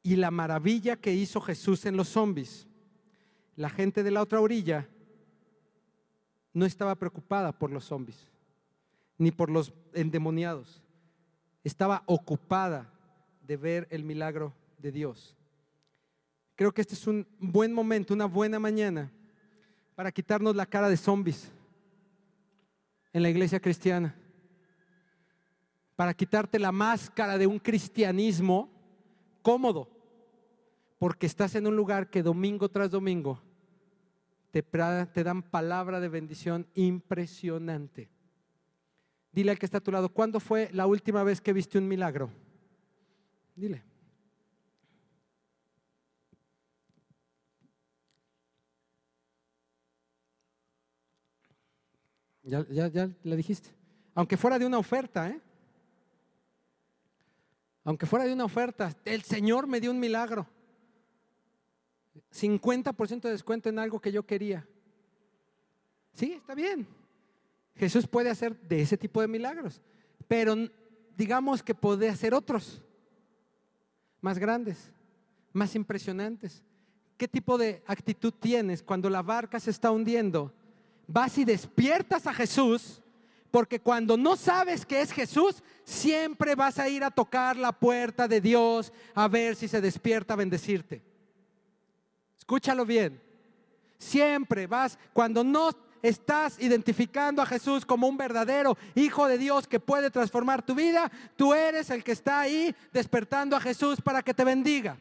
A: Y la maravilla que hizo Jesús en los zombies. La gente de la otra orilla no estaba preocupada por los zombies, ni por los endemoniados. Estaba ocupada de ver el milagro de Dios. Creo que este es un buen momento, una buena mañana para quitarnos la cara de zombies en la iglesia cristiana. Para quitarte la máscara de un cristianismo cómodo. Porque estás en un lugar que domingo tras domingo te, te dan palabra de bendición impresionante. Dile al que está a tu lado, ¿cuándo fue la última vez que viste un milagro? Dile. Ya, ya, ya le dijiste. Aunque fuera de una oferta, ¿eh? Aunque fuera de una oferta, el Señor me dio un milagro. 50% de descuento en algo que yo quería. Sí, está bien. Jesús puede hacer de ese tipo de milagros, pero digamos que puede hacer otros más grandes, más impresionantes. ¿Qué tipo de actitud tienes cuando la barca se está hundiendo? Vas y despiertas a Jesús, porque cuando no sabes que es Jesús, siempre vas a ir a tocar la puerta de Dios a ver si se despierta a bendecirte. Escúchalo bien. Siempre vas, cuando no estás identificando a Jesús como un verdadero Hijo de Dios que puede transformar tu vida, tú eres el que está ahí despertando a Jesús para que te bendiga.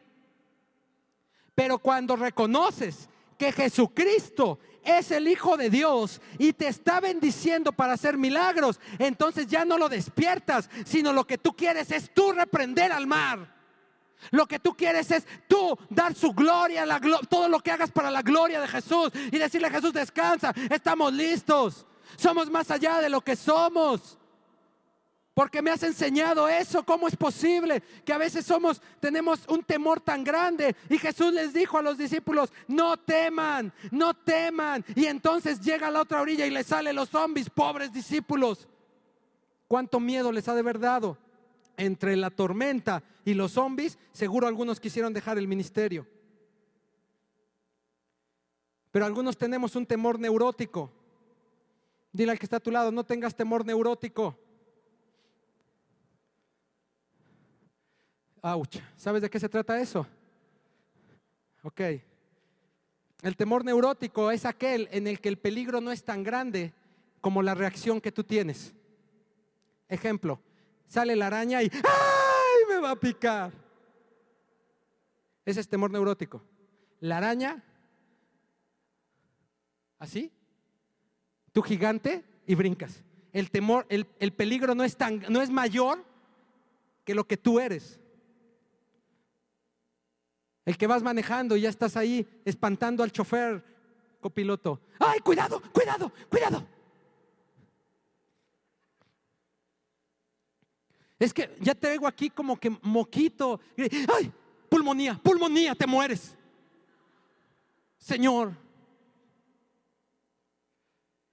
A: Pero cuando reconoces que Jesucristo es el Hijo de Dios y te está bendiciendo para hacer milagros, entonces ya no lo despiertas, sino lo que tú quieres es tú reprender al mar. Lo que tú quieres es tú dar su gloria, la todo lo que hagas para la gloria de Jesús y decirle a Jesús, descansa, estamos listos, somos más allá de lo que somos. Porque me has enseñado eso, ¿cómo es posible que a veces somos tenemos un temor tan grande? Y Jesús les dijo a los discípulos, "No teman, no teman." Y entonces llega a la otra orilla y le salen los zombies, pobres discípulos. ¿Cuánto miedo les ha de haber dado? Entre la tormenta y los zombies, seguro algunos quisieron dejar el ministerio. Pero algunos tenemos un temor neurótico. Dile al que está a tu lado, no tengas temor neurótico. Ouch. ¿Sabes de qué se trata eso? Ok. El temor neurótico es aquel en el que el peligro no es tan grande como la reacción que tú tienes. Ejemplo, sale la araña y ¡ay! me va a picar. Ese es temor neurótico. La araña, así, tú gigante y brincas. El temor, el, el peligro no es tan, no es mayor que lo que tú eres. El que vas manejando y ya estás ahí espantando al chofer copiloto. ¡Ay, cuidado, cuidado, cuidado! Es que ya traigo aquí como que moquito. ¡Ay! Pulmonía, pulmonía, te mueres. Señor.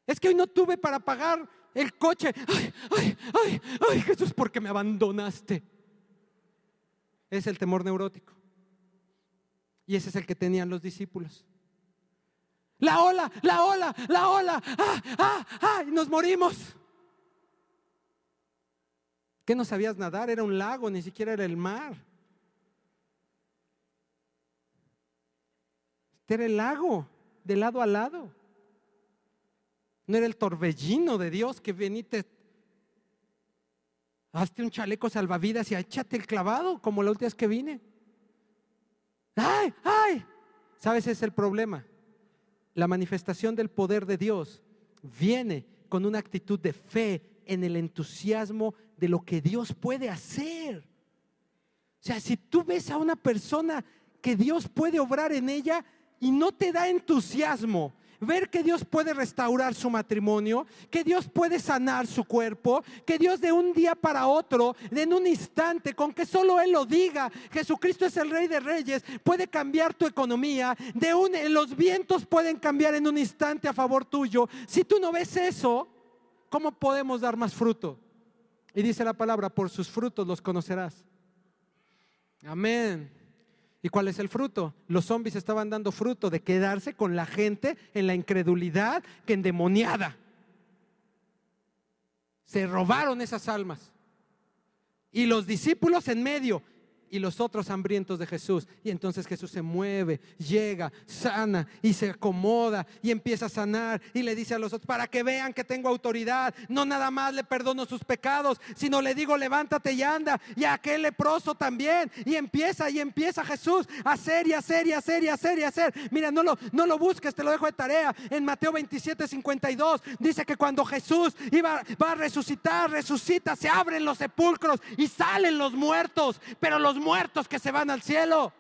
A: Es que hoy no tuve para pagar el coche. Ay, ay, ay, ay, Jesús, porque me abandonaste. Es el temor neurótico. Y ese es el que tenían los discípulos. La ola, la ola, la ola. ¡Ah, ah, ah! Y nos morimos. ¿Qué no sabías nadar? Era un lago, ni siquiera era el mar. Este era el lago, de lado a lado. No era el torbellino de Dios que venite. Hazte un chaleco salvavidas y échate el clavado, como la última vez que vine. ¡Ay, ay! ¿Sabes? Es el problema. La manifestación del poder de Dios viene con una actitud de fe en el entusiasmo de lo que Dios puede hacer. O sea, si tú ves a una persona que Dios puede obrar en ella y no te da entusiasmo, ver que Dios puede restaurar su matrimonio, que Dios puede sanar su cuerpo, que Dios de un día para otro, en un instante, con que solo Él lo diga, Jesucristo es el Rey de Reyes, puede cambiar tu economía, de un, los vientos pueden cambiar en un instante a favor tuyo. Si tú no ves eso, ¿cómo podemos dar más fruto? Y dice la palabra, por sus frutos los conocerás. Amén. ¿Y cuál es el fruto? Los zombies estaban dando fruto de quedarse con la gente en la incredulidad que endemoniada. Se robaron esas almas. Y los discípulos en medio y los otros hambrientos de Jesús. Y entonces Jesús se mueve, llega, sana y se acomoda y empieza a sanar y le dice a los otros, para que vean que tengo autoridad, no nada más le perdono sus pecados, sino le digo, levántate y anda. Y a aquel leproso también. Y empieza y empieza Jesús a hacer y hacer y hacer y hacer y hacer. Mira, no lo, no lo busques, te lo dejo de tarea. En Mateo 27, 52 dice que cuando Jesús iba, va a resucitar, resucita, se abren los sepulcros y salen los muertos, pero los muertos que se van al cielo.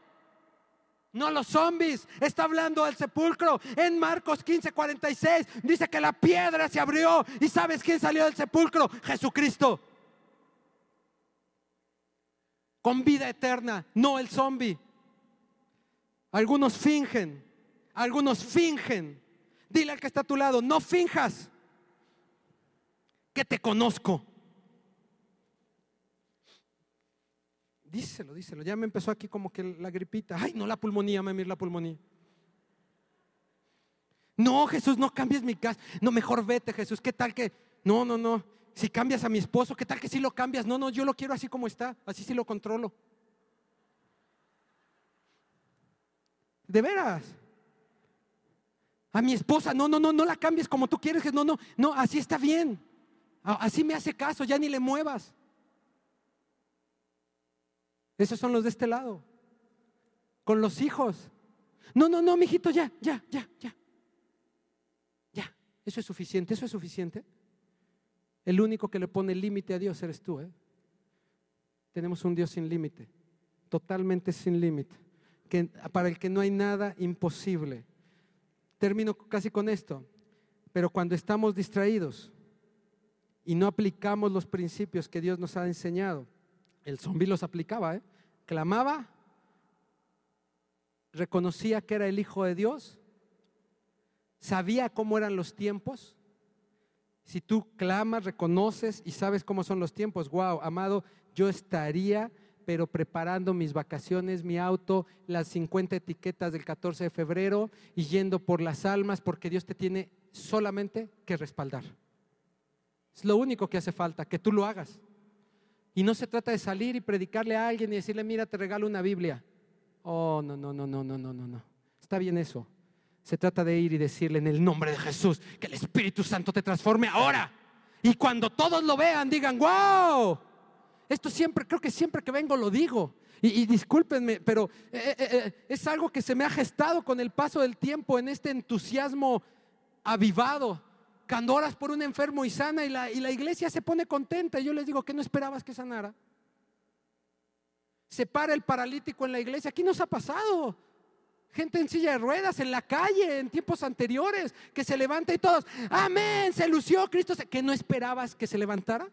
A: No los zombies. Está hablando del sepulcro. En Marcos 15, 46 dice que la piedra se abrió. ¿Y sabes quién salió del sepulcro? Jesucristo. Con vida eterna, no el zombie. Algunos fingen. Algunos fingen. Dile al que está a tu lado, no finjas que te conozco. Díselo, díselo. Ya me empezó aquí como que la gripita. Ay, no la pulmonía, mami, la pulmonía. No, Jesús, no cambies mi casa. No, mejor vete, Jesús. ¿Qué tal que? No, no, no. Si cambias a mi esposo, ¿qué tal que si lo cambias? No, no, yo lo quiero así como está. Así sí lo controlo. De veras. A mi esposa, no, no, no, no la cambies como tú quieres. No, no, no, así está bien. Así me hace caso, ya ni le muevas. Esos son los de este lado. Con los hijos. No, no, no, mijito, ya, ya, ya, ya. Ya, eso es suficiente, eso es suficiente. El único que le pone límite a Dios eres tú. ¿eh? Tenemos un Dios sin límite, totalmente sin límite, que, para el que no hay nada imposible. Termino casi con esto, pero cuando estamos distraídos y no aplicamos los principios que Dios nos ha enseñado, el zombi los aplicaba, ¿eh? clamaba, reconocía que era el Hijo de Dios, sabía cómo eran los tiempos. Si tú clamas, reconoces y sabes cómo son los tiempos, wow, amado, yo estaría, pero preparando mis vacaciones, mi auto, las 50 etiquetas del 14 de febrero y yendo por las almas, porque Dios te tiene solamente que respaldar. Es lo único que hace falta, que tú lo hagas. Y no se trata de salir y predicarle a alguien y decirle, mira, te regalo una Biblia. Oh, no, no, no, no, no, no, no, no. Está bien eso. Se trata de ir y decirle en el nombre de Jesús que el Espíritu Santo te transforme ahora. Y cuando todos lo vean, digan, wow. Esto siempre, creo que siempre que vengo lo digo. Y, discúlpenme, pero eh, eh, eh, es algo que se me ha gestado con el paso del tiempo en este entusiasmo avivado cuando oras por un enfermo y sana y la, y la iglesia se pone contenta, y yo les digo que no esperabas que sanara. Se para el paralítico en la iglesia. Aquí nos ha pasado. Gente en silla de ruedas, en la calle, en tiempos anteriores, que se levanta y todos, amén, se lució Cristo. ¿Que no esperabas que se levantara?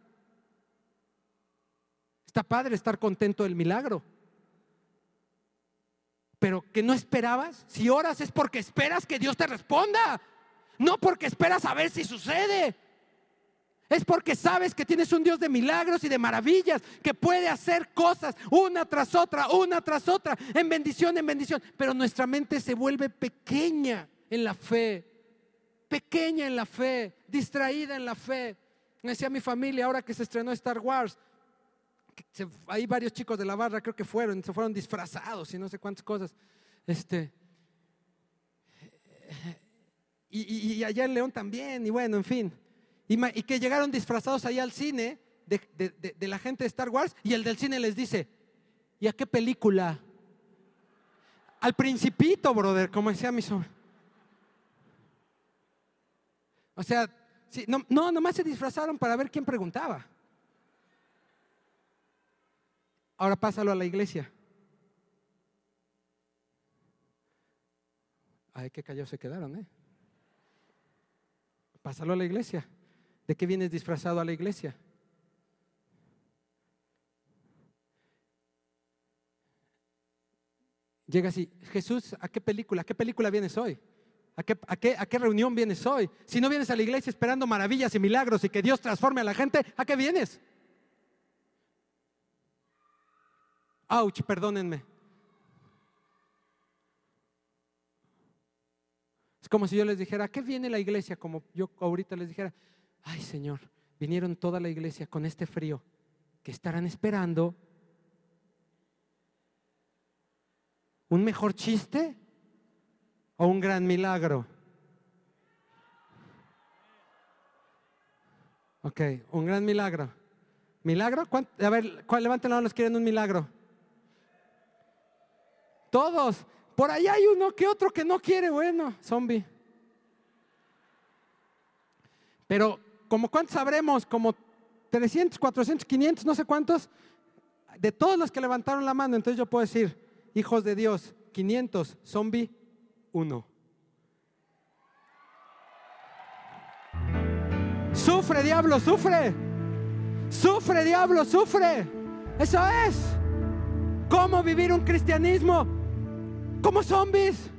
A: Está padre estar contento del milagro. Pero que no esperabas, si oras es porque esperas que Dios te responda, no porque esperas a ver si sucede. Es porque sabes que tienes un Dios de milagros y de maravillas, que puede hacer cosas una tras otra, una tras otra, en bendición, en bendición. Pero nuestra mente se vuelve pequeña en la fe, pequeña en la fe, distraída en la fe. Me decía mi familia, ahora que se estrenó Star Wars, hay varios chicos de la barra, creo que fueron, se fueron disfrazados y no sé cuántas cosas. Este, y, y allá en León también, y bueno, en fin. Y, que llegaron disfrazados ahí al cine de, la gente de Star Wars y el del cine les dice, ¿y a qué película? Al principito, brother, como decía mi sobrino. O sea, no, no, nomás se disfrazaron para ver quién preguntaba. Ahora pásalo a la iglesia. Ay, qué callados se quedaron, ¿eh? Pásalo a la iglesia. ¿De qué vienes disfrazado a la iglesia? Llega así, Jesús, ¿a qué película? ¿A qué película vienes hoy? ¿A qué, a, qué, reunión vienes hoy? Si no vienes a la iglesia esperando maravillas y milagros y que Dios transforme a la gente, ¿a qué vienes? Ouch, perdónenme. Es como si yo les dijera, ¿a qué viene la iglesia? Como yo ahorita les dijera, ay Señor, vinieron toda la iglesia con este frío, que estarán esperando un mejor chiste o un gran milagro. Ok, un gran milagro. ¿Milagro? A ver, ¿cuál, levanten la mano los quieren un milagro? Todos. Por ahí hay uno que otro que no quiere, bueno, zombie. Pero ¿Como cuántos sabremos? Como 300, 400, 500, no sé cuántos. De todos los que levantaron la mano, entonces yo puedo decir, hijos de Dios, 500, zombie, uno. Sufre, diablo, sufre. Sufre, diablo, sufre. Eso es. ¿Cómo vivir un cristianismo como zombies?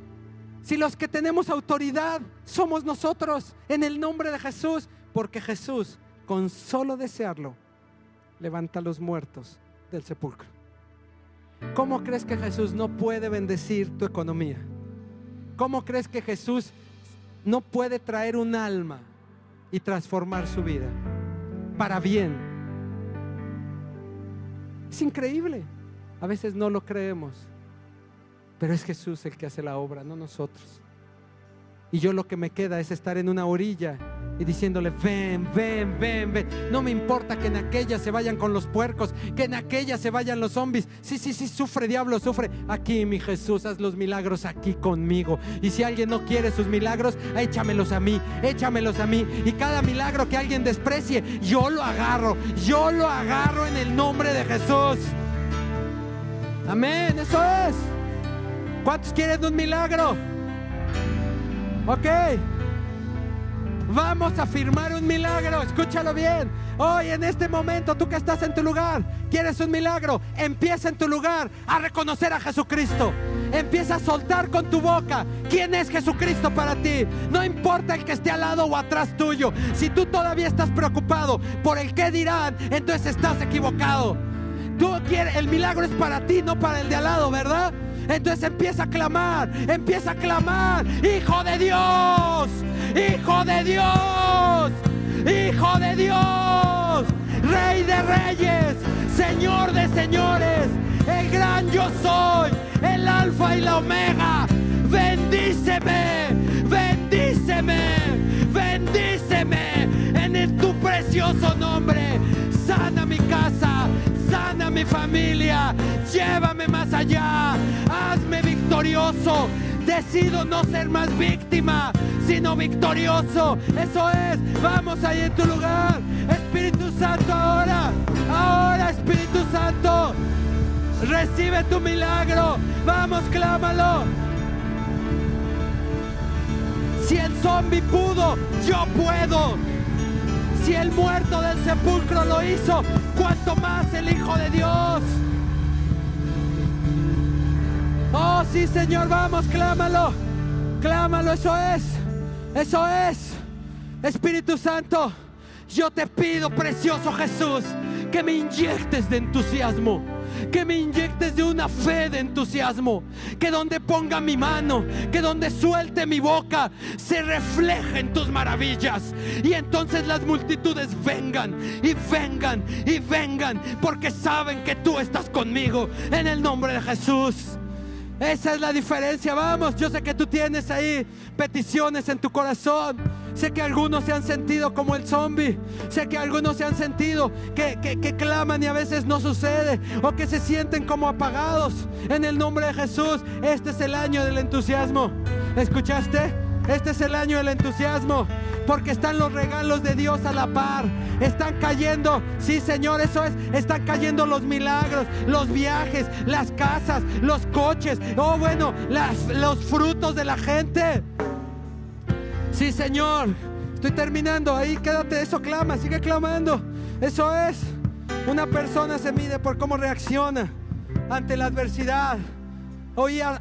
A: Si los que tenemos autoridad somos nosotros en el nombre de Jesús, porque Jesús, con solo desearlo, levanta a los muertos del sepulcro. ¿Cómo crees que Jesús no puede bendecir tu economía? ¿Cómo crees que Jesús no puede traer un alma y transformar su vida para bien? Es increíble. A veces no lo creemos, pero es Jesús el que hace la obra, no nosotros. Y yo lo que me queda es estar en una orilla y diciéndole, ven, ven, ven, ven. No me importa que en aquella se vayan con los puercos, que en aquella se vayan los zombies. Sí, sí, sí, sufre, diablo, sufre. Aquí, mi Jesús, haz los milagros aquí conmigo. Y si alguien no quiere sus milagros, échamelos a mí, échamelos a mí. Y cada milagro que alguien desprecie, yo lo agarro, yo lo agarro en el nombre de Jesús. Amén, eso es. ¿Cuántos quieren un milagro? Ok. Vamos a firmar un milagro. Escúchalo bien. Hoy en este momento, tú que estás en tu lugar, quieres un milagro. Empieza en tu lugar a reconocer a Jesucristo. Empieza a soltar con tu boca quién es Jesucristo para ti. No importa el que esté al lado o atrás tuyo. Si tú todavía estás preocupado por el qué dirán, entonces estás equivocado. Tú quieres, el milagro es para ti, no para el de al lado, ¿verdad? Entonces empieza a clamar, empieza a clamar, Hijo de Dios, Hijo de Dios, Hijo de Dios, Rey de Reyes, Señor de Señores, el gran yo soy, el Alfa y la Omega. Bendíceme, bendíceme, bendíceme en tu precioso nombre. Mi familia, llévame más allá, hazme victorioso. Decido no ser más víctima, sino victorioso. Eso es, vamos ahí en tu lugar. Espíritu Santo ahora, ahora Espíritu Santo. Recibe tu milagro. Vamos, clámalo. Si el zombie pudo, yo puedo. Si el muerto del sepulcro lo hizo, ¿cuánto más el Hijo de Dios? Oh, sí, Señor, vamos, clámalo. Clámalo, eso es. Eso es. Espíritu Santo, yo te pido, precioso Jesús, que me inyectes de entusiasmo que me inyectes de una fe de entusiasmo, que donde ponga mi mano, que donde suelte mi boca, se reflejen tus maravillas. Y entonces las multitudes vengan y vengan y vengan, porque saben que tú estás conmigo en el nombre de Jesús. Esa es la diferencia. Vamos, yo sé que tú tienes ahí peticiones en tu corazón. Sé que algunos se han sentido como el zombie. Sé que algunos se han sentido que, que, claman y a veces no sucede. O que se sienten como apagados. En el nombre de Jesús, este es el año del entusiasmo. ¿Escuchaste? Este es el año del entusiasmo. Porque están los regalos de Dios a la par. Están cayendo, sí Señor, eso es. Están cayendo los milagros, los viajes, las casas, los coches. Oh bueno, los frutos de la gente. Sí Señor. Estoy terminando. Ahí quédate. Eso clama. Sigue clamando. Eso es. Una persona se mide por cómo reacciona ante la adversidad. Oí a,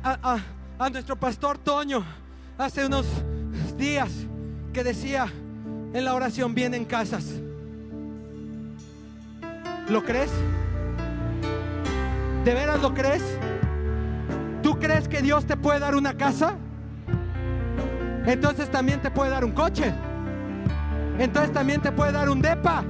A: a nuestro pastor Toño hace unos días que decía en la oración, vienen casas. ¿Lo crees? ¿De veras lo crees? ¿Tú crees que Dios te puede dar una casa? Entonces también te puede dar un coche. Entonces también te puede dar un DEPA.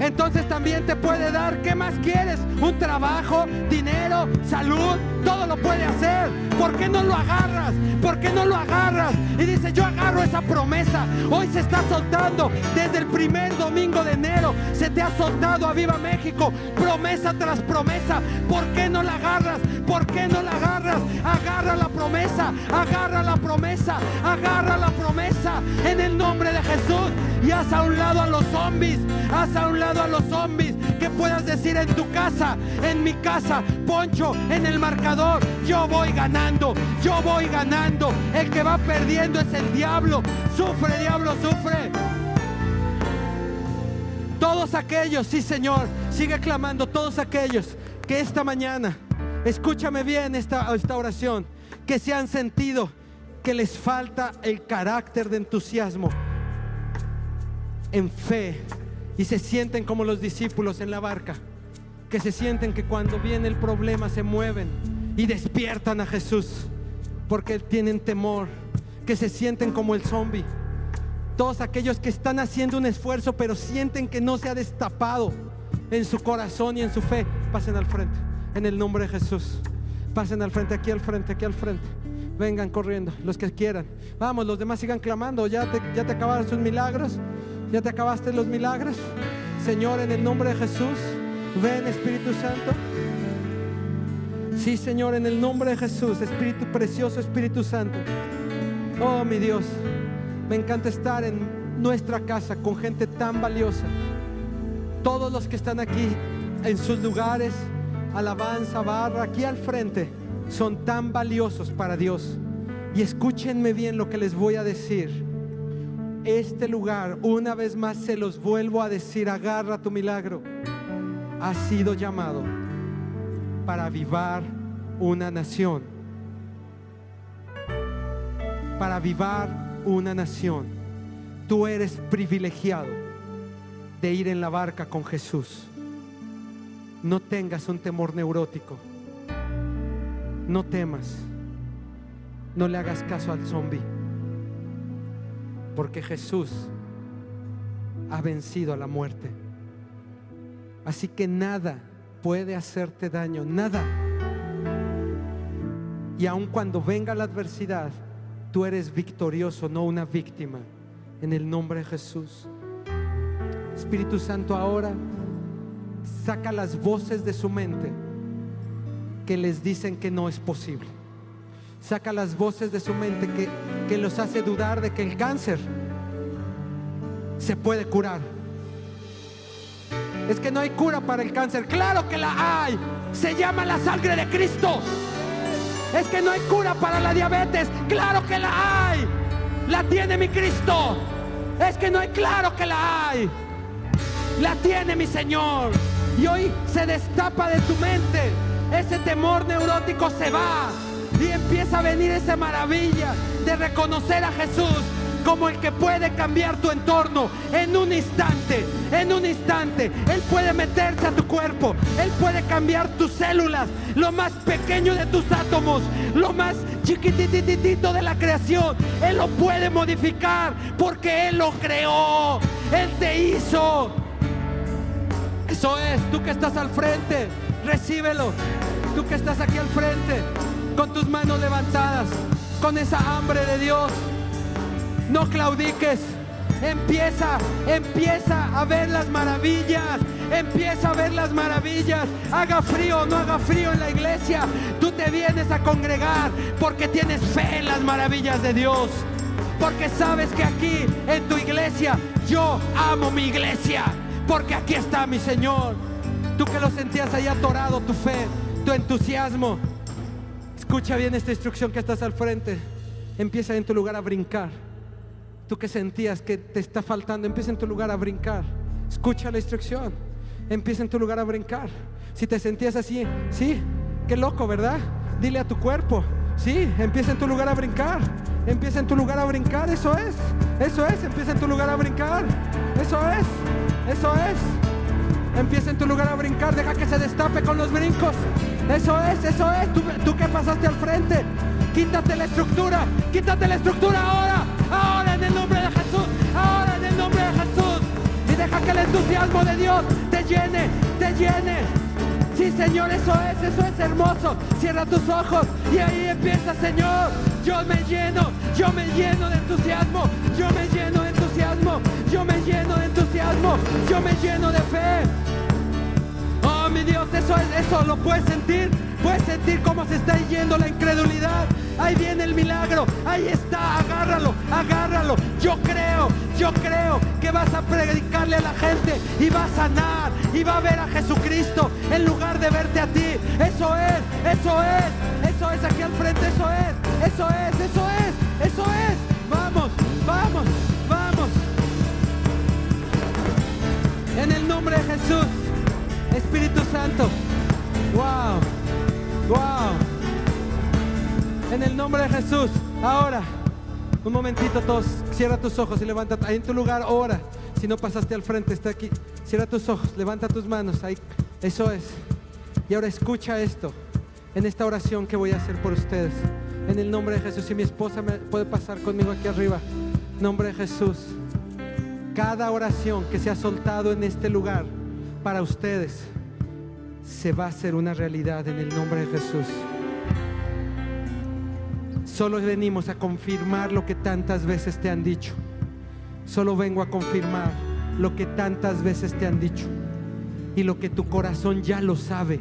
A: Entonces también te puede dar, ¿qué más quieres? Un trabajo, dinero, salud, todo lo puede hacer. ¿Por qué no lo agarras? ¿Por qué no lo agarras? Y dice, yo agarro esa promesa. Hoy se está soltando desde el primer domingo de enero. Se te ha soltado a Viva México, promesa tras promesa. ¿Por qué no la agarras? ¿Por qué no la agarras? Agarra la promesa, agarra la promesa, agarra la promesa en el nombre de Jesús. Y haz a un lado a los zombies, haz a un lado a los zombies. Que puedas decir en tu casa, en mi casa, Poncho, en el marcador, yo voy ganando, yo voy ganando. El que va perdiendo es el diablo. Sufre, diablo, sufre. Todos aquellos, sí Señor, sigue clamando, todos aquellos que esta mañana, escúchame bien esta, esta oración, que se han sentido que les falta el carácter de entusiasmo en fe y se sienten como los discípulos en la barca, que se sienten que cuando viene el problema se mueven y despiertan a Jesús porque tienen temor, que se sienten como el zombie. Todos aquellos que están haciendo un esfuerzo pero sienten que no se ha destapado en su corazón y en su fe, pasen al frente, en el nombre de Jesús. Pasen al frente, aquí al frente, aquí al frente. Vengan corriendo, los que quieran. Vamos, los demás sigan clamando. Ya te, ya te acabaron sus milagros. Ya te acabaste los milagros. Señor, en el nombre de Jesús, ven Espíritu Santo. Sí, Señor, en el nombre de Jesús, Espíritu precioso, Espíritu Santo. Oh, mi Dios, me encanta estar en nuestra casa con gente tan valiosa. Todos los que están aquí en sus lugares, alabanza, barra, aquí al frente, son tan valiosos para Dios. Y escúchenme bien lo que les voy a decir. Este lugar, una vez más se los vuelvo a decir, agarra tu milagro. Ha sido llamado para avivar una nación. Para avivar una nación. Tú eres privilegiado de ir en la barca con Jesús. No tengas un temor neurótico. No temas. No le hagas caso al zombie. Porque Jesús ha vencido a la muerte. Así que nada puede hacerte daño, nada. Y aun cuando venga la adversidad, tú eres victorioso, no una víctima. En el nombre de Jesús. Espíritu Santo, ahora saca las voces de su mente que les dicen que no es posible. Saca las voces de su mente que, que los hace dudar de que el cáncer se puede curar Es que no hay cura para el cáncer. Claro que la hay. Se llama la sangre de Cristo. Es que no hay cura para la diabetes. Claro que la hay. La tiene mi Cristo. Es que no hay claro que la hay. La tiene mi Señor. Y hoy se destapa de tu mente. Ese temor neurótico se va. Y empieza a venir esa maravilla de reconocer a Jesús como el que puede cambiar tu entorno en un instante, en un instante. Él puede meterse a tu cuerpo, Él puede cambiar tus células, lo más pequeño de tus átomos, lo más chiquitititito de la creación. Él lo puede modificar porque Él lo creó, Él te hizo. Eso es, tú que estás al frente, recíbelo. Tú que estás aquí al frente, con tus manos levantadas, con esa hambre de Dios. No claudiques. Empieza, empieza a ver las maravillas. Empieza a ver las maravillas. Haga frío o no haga frío en la iglesia. Tú te vienes a congregar porque tienes fe en las maravillas de Dios. Porque sabes que aquí en tu iglesia yo amo mi iglesia. Porque aquí está mi Señor. Tú que lo sentías ahí atorado, tu fe, tu entusiasmo. Escucha bien esta instrucción que estás al frente. Empieza en tu lugar a brincar. Tú que sentías que te está faltando, empieza en tu lugar a brincar. Escucha la instrucción. Empieza en tu lugar a brincar. Si te sentías así, sí, qué loco, ¿verdad? Dile a tu cuerpo, sí, empieza en tu lugar a brincar. Empieza en tu lugar a brincar, eso es. Eso es, empieza en tu lugar a brincar. Eso es. Eso es. Empieza en tu lugar a brincar, deja que se destape con los brincos. Eso es, eso es. Tú, tú que pasaste al frente, quítate la estructura, quítate la estructura ahora, ahora en el nombre de Jesús, ahora en el nombre de Jesús. Y deja que el entusiasmo de Dios te llene, te llene. Sí, Señor, eso es, eso es hermoso. Cierra tus ojos y ahí empieza, Señor. Yo me lleno, yo me lleno de entusiasmo, yo me lleno de entusiasmo, yo me lleno de entusiasmo, yo me lleno de fe. Dios, eso es, eso lo puedes sentir. Puedes sentir cómo se está yendo la incredulidad. Ahí viene el milagro. Ahí está. Agárralo, agárralo. Yo creo, yo creo que vas a predicarle a la gente y va a sanar y va a ver a Jesucristo en lugar de verte a ti. Eso es, eso es, eso es aquí al frente. Eso es, eso es, eso es, eso es. Vamos, vamos, vamos. En el nombre de Jesús. Espíritu Santo. Wow. Wow. En el nombre de Jesús. Ahora, un momentito todos. Cierra tus ojos y levanta. Ahí en tu lugar, ahora. Si no pasaste al frente, está aquí. Cierra tus ojos, levanta tus manos. Ahí. Eso es. Y ahora escucha esto. En esta oración que voy a hacer por ustedes. En el nombre de Jesús. Y mi esposa me puede pasar conmigo aquí arriba. Nombre de Jesús. Cada oración que se ha soltado en este lugar para ustedes se va a hacer una realidad en el nombre de Jesús. Solo venimos a confirmar lo que tantas veces te han dicho. Solo vengo a confirmar lo que tantas veces te han dicho. Y lo que tu corazón ya lo sabe.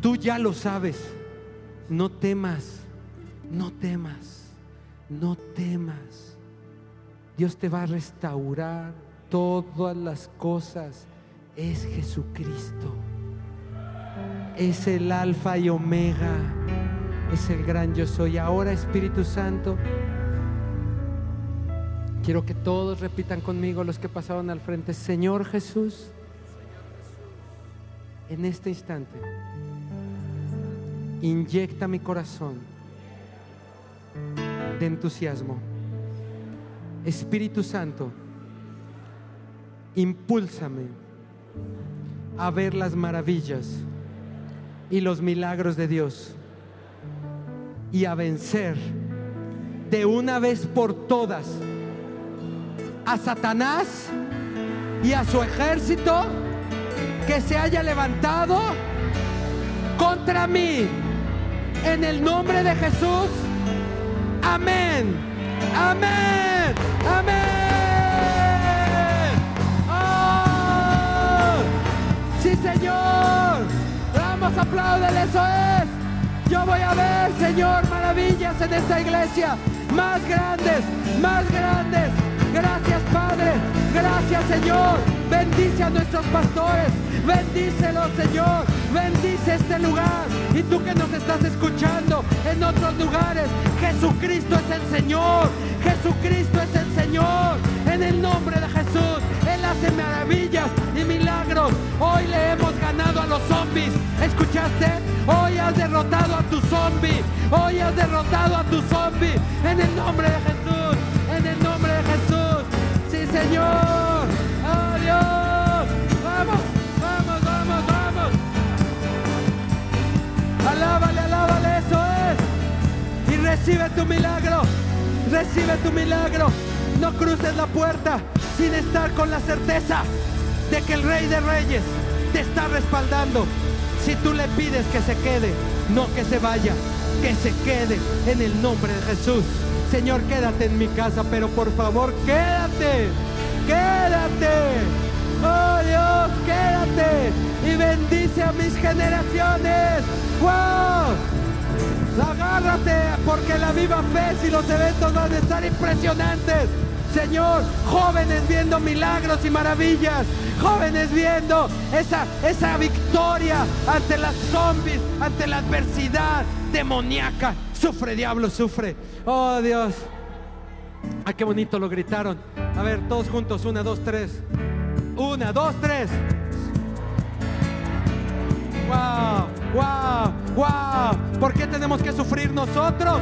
A: Tú ya lo sabes. No temas, no temas, no temas. Dios te va a restaurar todas las cosas. Es Jesucristo es el alfa y omega, es el gran yo soy. Ahora Espíritu Santo, quiero que todos repitan conmigo los que pasaron al frente, Señor Jesús, en este instante, inyecta mi corazón de entusiasmo. Espíritu Santo, impúlsame a ver las maravillas y los milagros de Dios y a vencer de una vez por todas a Satanás y a su ejército que se haya levantado contra mí. En el nombre de Jesús. Amén. Amén. Amén. Sí, Señor. Vamos, apláudele, eso es. Yo voy a ver, Señor, maravillas en esta iglesia. Más grandes, más grandes, Gracias Padre. Gracias Señor. Bendice a nuestros pastores. Bendícelos Señor. Bendice este lugar. Y tú que nos estás escuchando en otros lugares. Jesucristo es el Señor. Jesucristo es el Señor. En el nombre de Jesús. Hace maravillas y milagros. Hoy le hemos ganado a los zombies. ¿Escuchaste? Hoy has derrotado a tu zombie. Hoy has derrotado a tu zombie. En el nombre de Jesús. En el nombre de Jesús. Sí, Señor. Adiós. Vamos, vamos, vamos, vamos. Alábale, alábale, eso es. Y recibe tu milagro. Recibe tu milagro. No cruces la puerta sin estar con la certeza de que el Rey de Reyes te está respaldando. Si tú le pides que se quede, no que se vaya, que se quede en el nombre de Jesús. Señor, quédate en mi casa, pero por favor, quédate, quédate. Oh Dios, quédate y bendice a mis generaciones. ¡Wow! Agárrate, porque la viva fe y los eventos van a estar impresionantes. Señor, jóvenes viendo milagros y maravillas, jóvenes viendo esa, esa victoria ante las zombies, ante la adversidad demoníaca. Sufre, diablo, sufre. Oh Dios. Ah, qué bonito lo gritaron. A ver, todos juntos, una, dos, tres. Una, dos, tres. Wow, wow, wow. ¿Por qué tenemos que sufrir nosotros?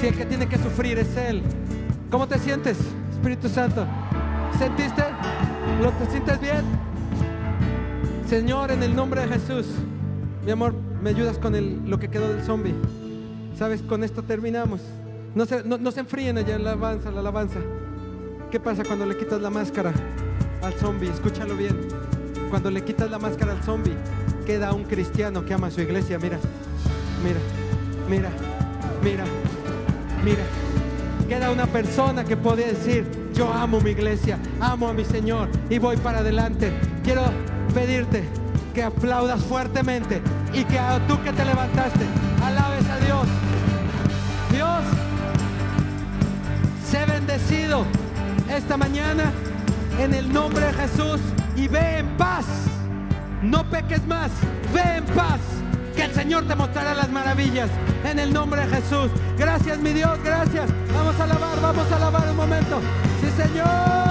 A: Si el que tiene que sufrir es Él. ¿Cómo te sientes, Espíritu Santo? ¿Sentiste? ¿Lo te sientes bien? Señor, en el nombre de Jesús, mi amor, me ayudas con el, lo que quedó del zombie. Sabes, con esto terminamos. No se, no, no se enfríen allá en la alabanza, la alabanza. ¿Qué pasa cuando le quitas la máscara al zombie? Escúchalo bien. Cuando le quitas la máscara al zombie, queda un cristiano que ama a su iglesia. Mira, mira, mira, mira, mira. Queda una persona que puede decir, yo amo mi iglesia, amo a mi Señor y voy para adelante. Quiero pedirte que aplaudas fuertemente y que a tú que te levantaste, alabes a Dios. Dios, sé bendecido esta mañana en el nombre de Jesús y ve en paz. No peques más, ve en paz que el Señor te mostrará las maravillas. En el nombre de Jesús. Gracias, mi Dios, gracias. Vamos a alabar, vamos a alabar un momento. Sí, Señor.